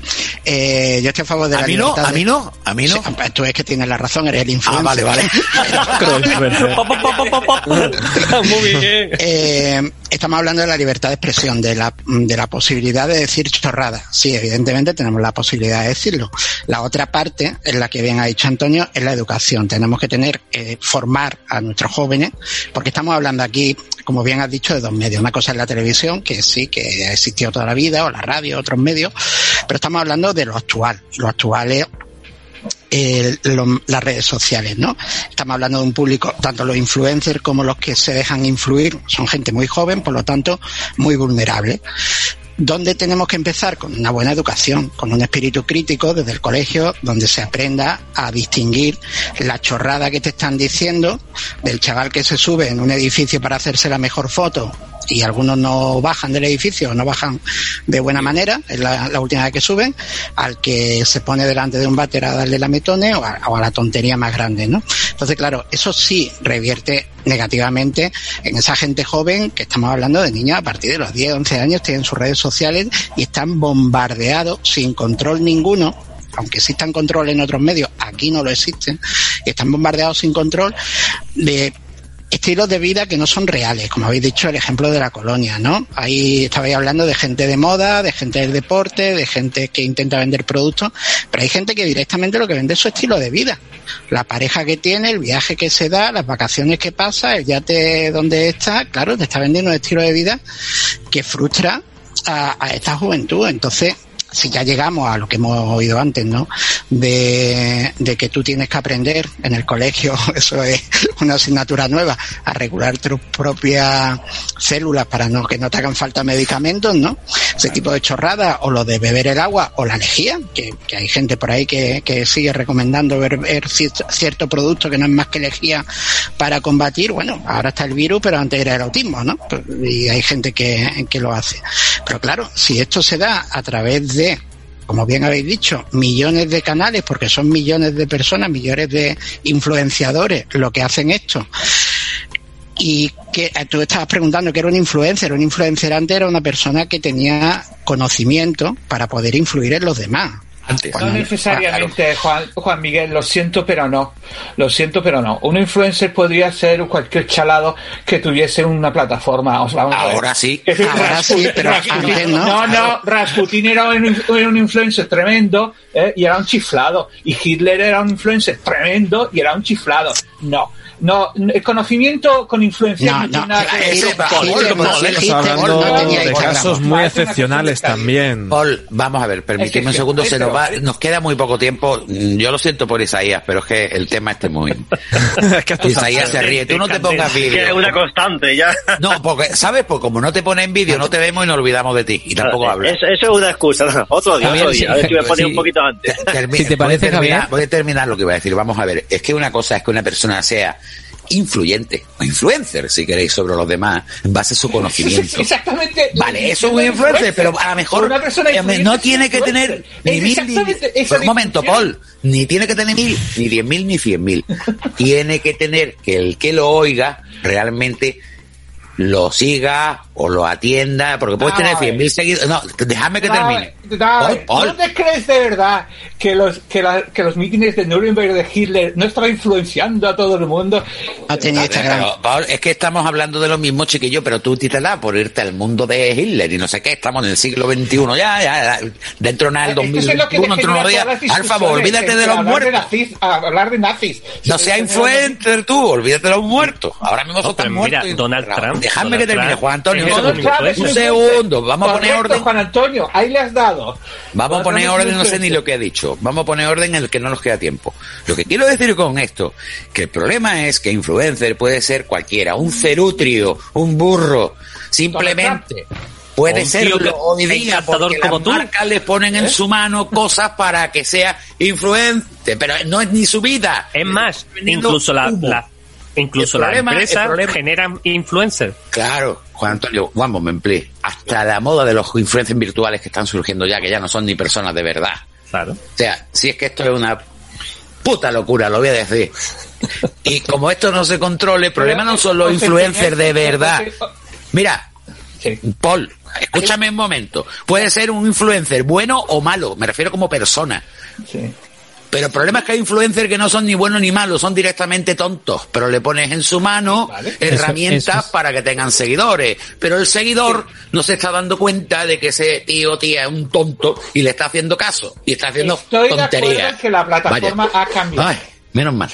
Eh, yo estoy a favor de A la mí no, a mí no, a mí no. Sí, tú es que tienes la razón, eres el Ah, influencer. vale, vale. Muy bien. Eh, estamos hablando de la libertad de expresión, de la, de la posibilidad de decir chorradas. Sí, evidentemente tenemos la posibilidad de decirlo. La otra parte, en la que bien ha dicho Antonio, es la educación. Tenemos que tener, eh, formar a nuestros jóvenes, porque estamos hablando aquí, como bien has dicho, de dos medios. Una cosa es la televisión, que sí, que ha existido toda la vida, o la radio, otros medios, pero estamos hablando de lo actual. Lo actual es eh, las redes sociales, ¿no? Estamos hablando de un público, tanto los influencers como los que se dejan influir, son gente muy joven, por lo tanto, muy vulnerable. ¿Dónde tenemos que empezar? Con una buena educación, con un espíritu crítico desde el colegio, donde se aprenda a distinguir la chorrada que te están diciendo del chaval que se sube en un edificio para hacerse la mejor foto y algunos no bajan del edificio, no bajan de buena manera, es la, última vez que suben, al que se pone delante de un váter a darle la metone o a, la tontería más grande, ¿no? Entonces, claro, eso sí revierte negativamente en esa gente joven que estamos hablando de niños a partir de los 10, 11 años, tienen sus redes sociales y están bombardeados sin control ninguno aunque existan control en otros medios, aquí no lo existen, están bombardeados sin control de estilos de vida que no son reales, como habéis dicho el ejemplo de la colonia, ¿no? Ahí estabais hablando de gente de moda, de gente del deporte, de gente que intenta vender productos, pero hay gente que directamente lo que vende es su estilo de vida. La pareja que tiene, el viaje que se da, las vacaciones que pasa, el yate donde está, claro, te está vendiendo un estilo de vida que frustra a, a esta juventud. Entonces, si ya llegamos a lo que hemos oído antes, ¿no? De, de, que tú tienes que aprender en el colegio, eso es una asignatura nueva, a regular tus propias células para no que no te hagan falta medicamentos, ¿no? Ese tipo de chorradas, o lo de beber el agua, o la lejía, que, que hay gente por ahí que, que sigue recomendando beber cierto, cierto, producto que no es más que lejía para combatir, bueno, ahora está el virus, pero antes era el autismo, ¿no? Y hay gente que, que lo hace. Pero claro, si esto se da a través de como bien habéis dicho, millones de canales, porque son millones de personas, millones de influenciadores lo que hacen esto. Y que tú estabas preguntando que era un influencer. Un influencer antes era una persona que tenía conocimiento para poder influir en los demás. Antes. No necesariamente, Juan, Juan Miguel, lo siento, pero no. Lo siento, pero no. Un influencer podría ser cualquier chalado que tuviese una plataforma. O sea, vamos ahora sí. Ahora Rasputin, sí, pero Rasputin, antes no. no. no, Rasputin era un, era un influencer tremendo ¿eh? y era un chiflado. Y Hitler era un influencer tremendo y era un chiflado. No. No, el conocimiento con influencia No, no, ese- Paul. Hablando tenía de casos muy excepcionales también. Paul, vamos a ver, permíteme un segundo, se nos va, nos queda muy poco tiempo. Mm, Yo lo siento por Isaías, pero es que el tema este es muy. es que Isaías se ríe, tú no te pongas Que es vídeo. una constante, ya. No, porque, ¿sabes? Pues como no te ponen vídeo, no te vemos y nos olvidamos de ti. Y tampoco hablas. Eso, eso es una excusa. Otro día, otro día. A ver si me pones un poquito antes. Si te parece. Voy a terminar lo que iba a decir. Vamos a ver. Es que una cosa es que una persona sea influyente o influencer, si queréis, sobre los demás, en base a su conocimiento. Exactamente. Vale, eso es un influencer, pero a lo mejor Una persona eh, no tiene que tener ni mil ni un momento. Paul, ni tiene que tener mil, ni diez mil, ni cien mil. Tiene que tener que el que lo oiga realmente lo siga o lo atienda, porque puedes Ah, tener vale. cien mil seguidores. No, déjame que termine. Dale, Paul, Paul. ¿Dónde crees de verdad que los, que, la- que los mítines de Nuremberg de Hitler no estaban influenciando a todo el mundo? No tenía Instagram. Paul, es que estamos hablando de lo mismo, chiquillo, pero tú títela por irte al mundo de Hitler y no sé qué, estamos en el siglo XXI, ya, ya, ya, dentro de nada del Es que eso es lo que 2021, dentro unos días, al favor, olvídate de los muertos. nazis- a hablar de nazis. No sea influencer tú, olvídate de los muertos. Ahora mismo son pero tan mira, muertos. y- Donald Trump, Déjame Donald que termine, Juan Antonio. es Un, es un un segundo, vamos a poner orden. Juan Antonio, ahí le has dado. Vamos a poner orden, no sé ni lo que he dicho. Vamos a poner orden en el que no nos queda tiempo. Lo que quiero decir con esto, que el problema es que influencer puede ser cualquiera, un cerutrio, un burro, simplemente. Puede ser que- hoy día porque las como tú. marcas le ponen en su mano cosas para que sea influente, pero no es ni su vida. Es más, incluso la, la- incluso las empresas generan influencers. Claro, Juan Antonio, moment, please. Hasta la moda de los influencers virtuales que están surgiendo ya, que ya no son ni personas de verdad. Claro. O sea, si es que esto es una puta locura, lo voy a decir. Y como esto no se controle, el problema no son los influencers de verdad. Mira, Paul, escúchame un momento. Puede ser un influencer bueno o malo, me refiero como persona. Pero el problema es que hay influencers que no son ni buenos ni malos, son directamente tontos. Pero le pones en su mano herramientas Eso- eso es. para que tengan seguidores. Pero el seguidor no se está dando cuenta de que ese tío o tía es un tonto y le está haciendo caso. Y está haciendo Estoy de acuerdo tonterías. en que la plataforma ha cambiado. Ay, menos mal.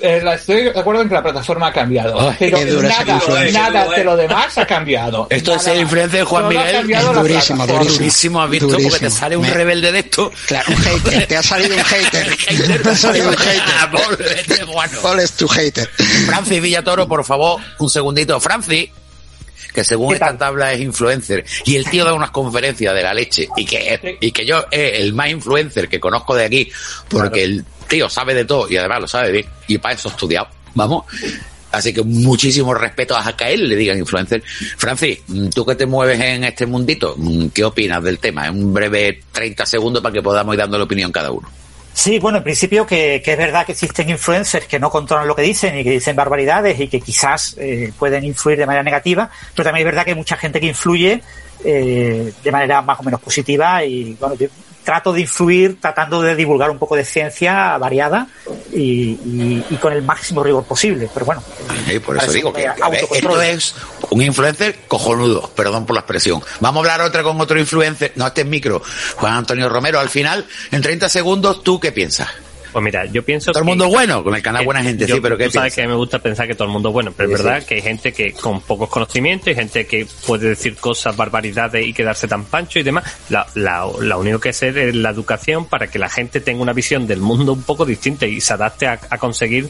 Eh, estoy de acuerdo en que la plataforma ha cambiado. Ay, pero nada, influencia. nada de lo demás ha cambiado. Esto Nada ser más. influencer de Juan Miguel cambiado es durísimo, durísimo. Durísimo, has visto, porque te Durísimo. sale un Me- rebelde de esto. Claro, un hater. Te ha salido un hater. Te ha salido un hater. Paul es tu hater. Francis Villatoro, por favor, un segundito. Francis, que según ¿Qué esta tal? tabla es influencer, y el tío da unas conferencias de la leche, y que, y que yo es el más influencer que conozco de aquí, porque el tío sabe de todo, y además lo sabe bien, y para eso estudiado. Vamos. Así que muchísimo respeto a que él le digan influencer. Francis, tú que te mueves en este mundito, ¿qué opinas del tema? En un breve 30 segundos para que podamos ir dando la opinión cada uno. Sí, bueno, en principio que, que es verdad que existen influencers que no controlan lo que dicen y que dicen barbaridades y que quizás eh, pueden influir de manera negativa, pero también es verdad que hay mucha gente que influye eh, de manera más o menos positiva y bueno, yo trato de influir tratando de divulgar un poco de ciencia variada y, y- y con el máximo rigor posible. Pero bueno, Sí, por eso digo que esto es un influencer cojonudo, perdón por la expresión. Vamos a hablar otra con otro influencer, no este es micro, Juan Antonio Romero. Al final, en 30 segundos, ¿tú qué piensas? Pues mira, yo pienso Todo el que- mundo bueno, con el canal que Buena Gente, yo- sí, pero ¿qué tú sabes que a mí me gusta pensar que todo el mundo es bueno, pero es Sí, verdad sí. que hay gente que con pocos conocimientos, hay gente que puede decir cosas, barbaridades y quedarse tan pancho y demás. La, la, la único que hacer es la educación para que la gente tenga una visión del mundo un poco distinta y se adapte a, a conseguir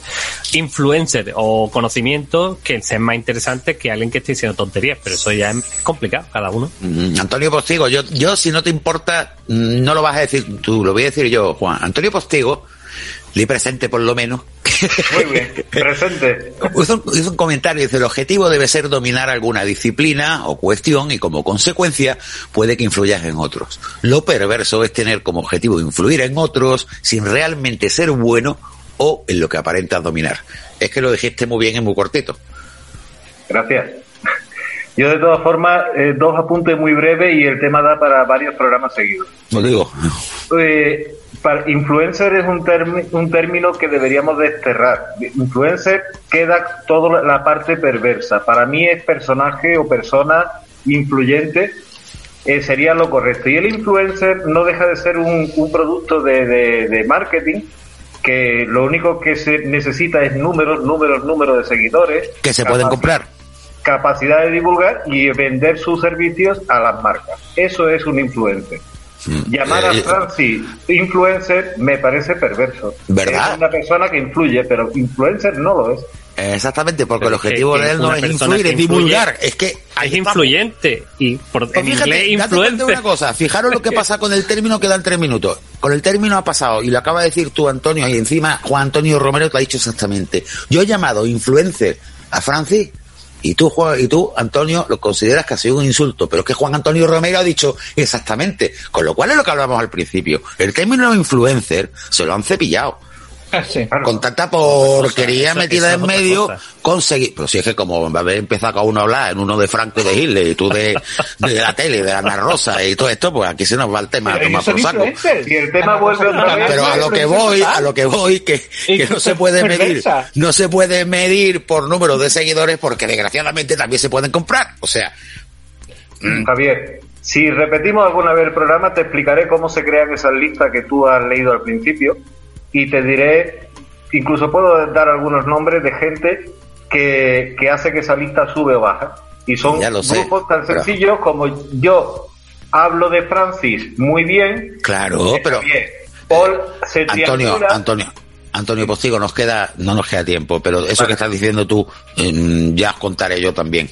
influencer o conocimiento que sea más interesante que alguien que esté diciendo tonterías, pero eso ya es complicado, cada uno. Mm, Antonio Postigo, yo, yo si no te importa, mm, no lo vas a decir tú, lo voy a decir yo, Juan. Antonio Postigo, le presente por lo menos, Muy bien, presente. hizo un, hizo un comentario, dice, el objetivo debe ser dominar alguna disciplina o cuestión y como consecuencia puede que influyas en otros. Lo perverso es tener como objetivo influir en otros sin realmente ser bueno o en lo que aparentas dominar. Es que lo dijiste muy bien y muy cortito. Gracias. Yo de todas formas, eh, dos apuntes muy breves y el tema da para varios programas seguidos. Lo digo. Eh, para- influencer es un, termi- un término que deberíamos desterrar. Influencer queda toda la parte perversa. Para mí es personaje o persona influyente eh, sería lo correcto. Y el influencer no deja de ser un, un producto de, de- de marketing que lo único que se necesita es números, números, números de seguidores. Que se pueden comprar. Capacidad de divulgar y vender sus servicios a las marcas. Eso es un influencer. Llamar a Eh, Francis influencer me parece perverso. ¿Verdad? Es una persona que influye, pero influencer no lo es. Exactamente, porque Pero el objetivo de él no es influir, es divulgar. Es que Es influyente y por Pues fíjate, influencer. una cosa, fijaros lo que pasa con el término que dan tres minutos. Con el término ha pasado, y lo acaba de decir tú, Antonio, y encima Juan Antonio Romero te ha dicho exactamente. Yo he llamado influencer a Francis, y tú, Juan, y tú, Antonio, lo consideras que ha sido un insulto, pero es que Juan Antonio Romero ha dicho exactamente, con lo cual es lo que hablamos al principio. El término influencer se lo han cepillado. Con tanta porquería Eso- metida eso en medio, conseguir. Pero si es que como va a haber empezado cada uno a hablar en uno de Franco y de Hitler, y tú de, de la tele, de Ana Rosa y todo esto, pues aquí se nos va el tema a tomar por saco. Y el tema vuelve otra vez. Pero a lo que voy, a lo que voy, que, que no se puede medir, no se puede medir por número de seguidores porque desgraciadamente también se pueden comprar. O sea, Javier, si repetimos alguna vez el programa, te explicaré cómo se crean esas listas que tú has leído al principio y te diré, incluso puedo dar algunos nombres de gente que, que hace que esa lista sube o baja. Y son Ya lo sé, grupos tan pero- sencillos como yo hablo de Francis muy bien. claro, pero Bien. Paul se Antonio, Antonio, Antonio Postigo, nos queda, no nos queda tiempo, pero eso que estás diciendo tú, mm, ya os contaré yo también.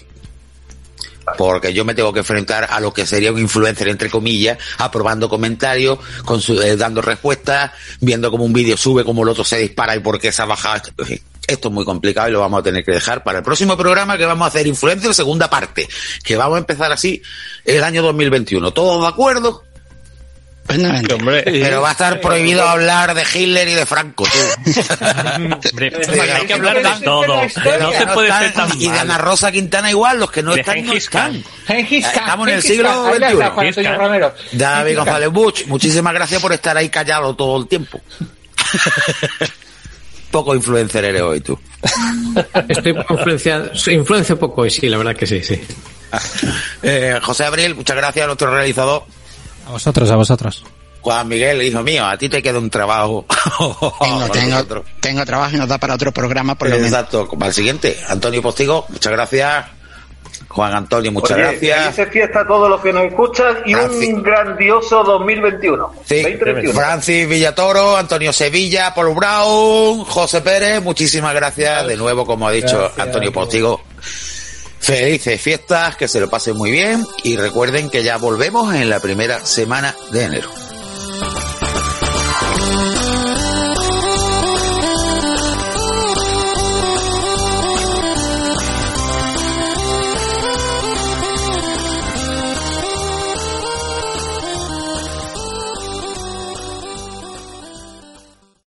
Porque yo me tengo que enfrentar a lo que sería un influencer, entre comillas, aprobando comentarios, con su- eh, dando respuestas, viendo cómo un vídeo sube, cómo el otro se dispara y por qué se ha bajado. Esto es muy complicado y lo vamos a tener que dejar para el próximo programa que vamos a hacer influencer segunda parte, que vamos a empezar así el año 2021. ¿Todos de acuerdo? Pero va a estar prohibido hablar de Hitler y de Franco, tú. Hombre, hay que hablar de todo. No se puede ser tan Y de. Ana Rosa Quintana igual, los que no De están, no están. Khan, Estamos en el siglo XXI. David. González Buch, muchísimas gracias por estar ahí callado todo el tiempo. Poco influencer eres hoy tú. Estoy influenciado, influencio poco, y sí, la verdad que sí, sí. Eh, José Abril, muchas gracias a nuestro realizador. A vosotros, a vosotros. Juan Miguel, hijo mío, a ti te queda un trabajo. Tengo, tengo, tengo trabajo y nos da para otro programa por lo menos. Exacto, para el siguiente. Antonio Postigo, muchas gracias. Juan Antonio, muchas Oye, gracias. felices fiestas a todos los que nos escuchan y un grandioso 2021. Sí, 2021. Francis Villatoro, Antonio Sevilla, Paul Brown, José Pérez, muchísimas gracias de nuevo, como ha dicho Gracias. Antonio Postigo. Felices fiestas, que se lo pasen muy bien y recuerden que ya volvemos en la primera semana de enero.